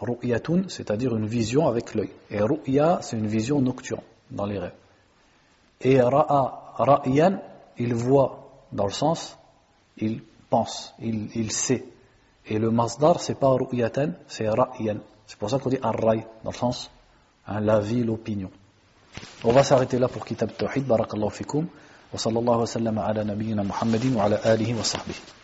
Ru'yatun, c'est-à-dire une vision avec l'œil. Et ru'ya, c'est une vision nocturne dans les rêves. Et ra'a ra'yan, il voit dans le sens, il pense, il, il sait. Et le masdar, c'est pas ru'yatan, c'est ra'yan. C'est pour ça qu'on dit ar-ray, dans le sens, hein, la vie, l'opinion. On va s'arrêter là pour Kitab Tawhid. Barakallahu fikum. Sallam ala nabiyyina Muhammadin wa ala alihi wa sahbihi.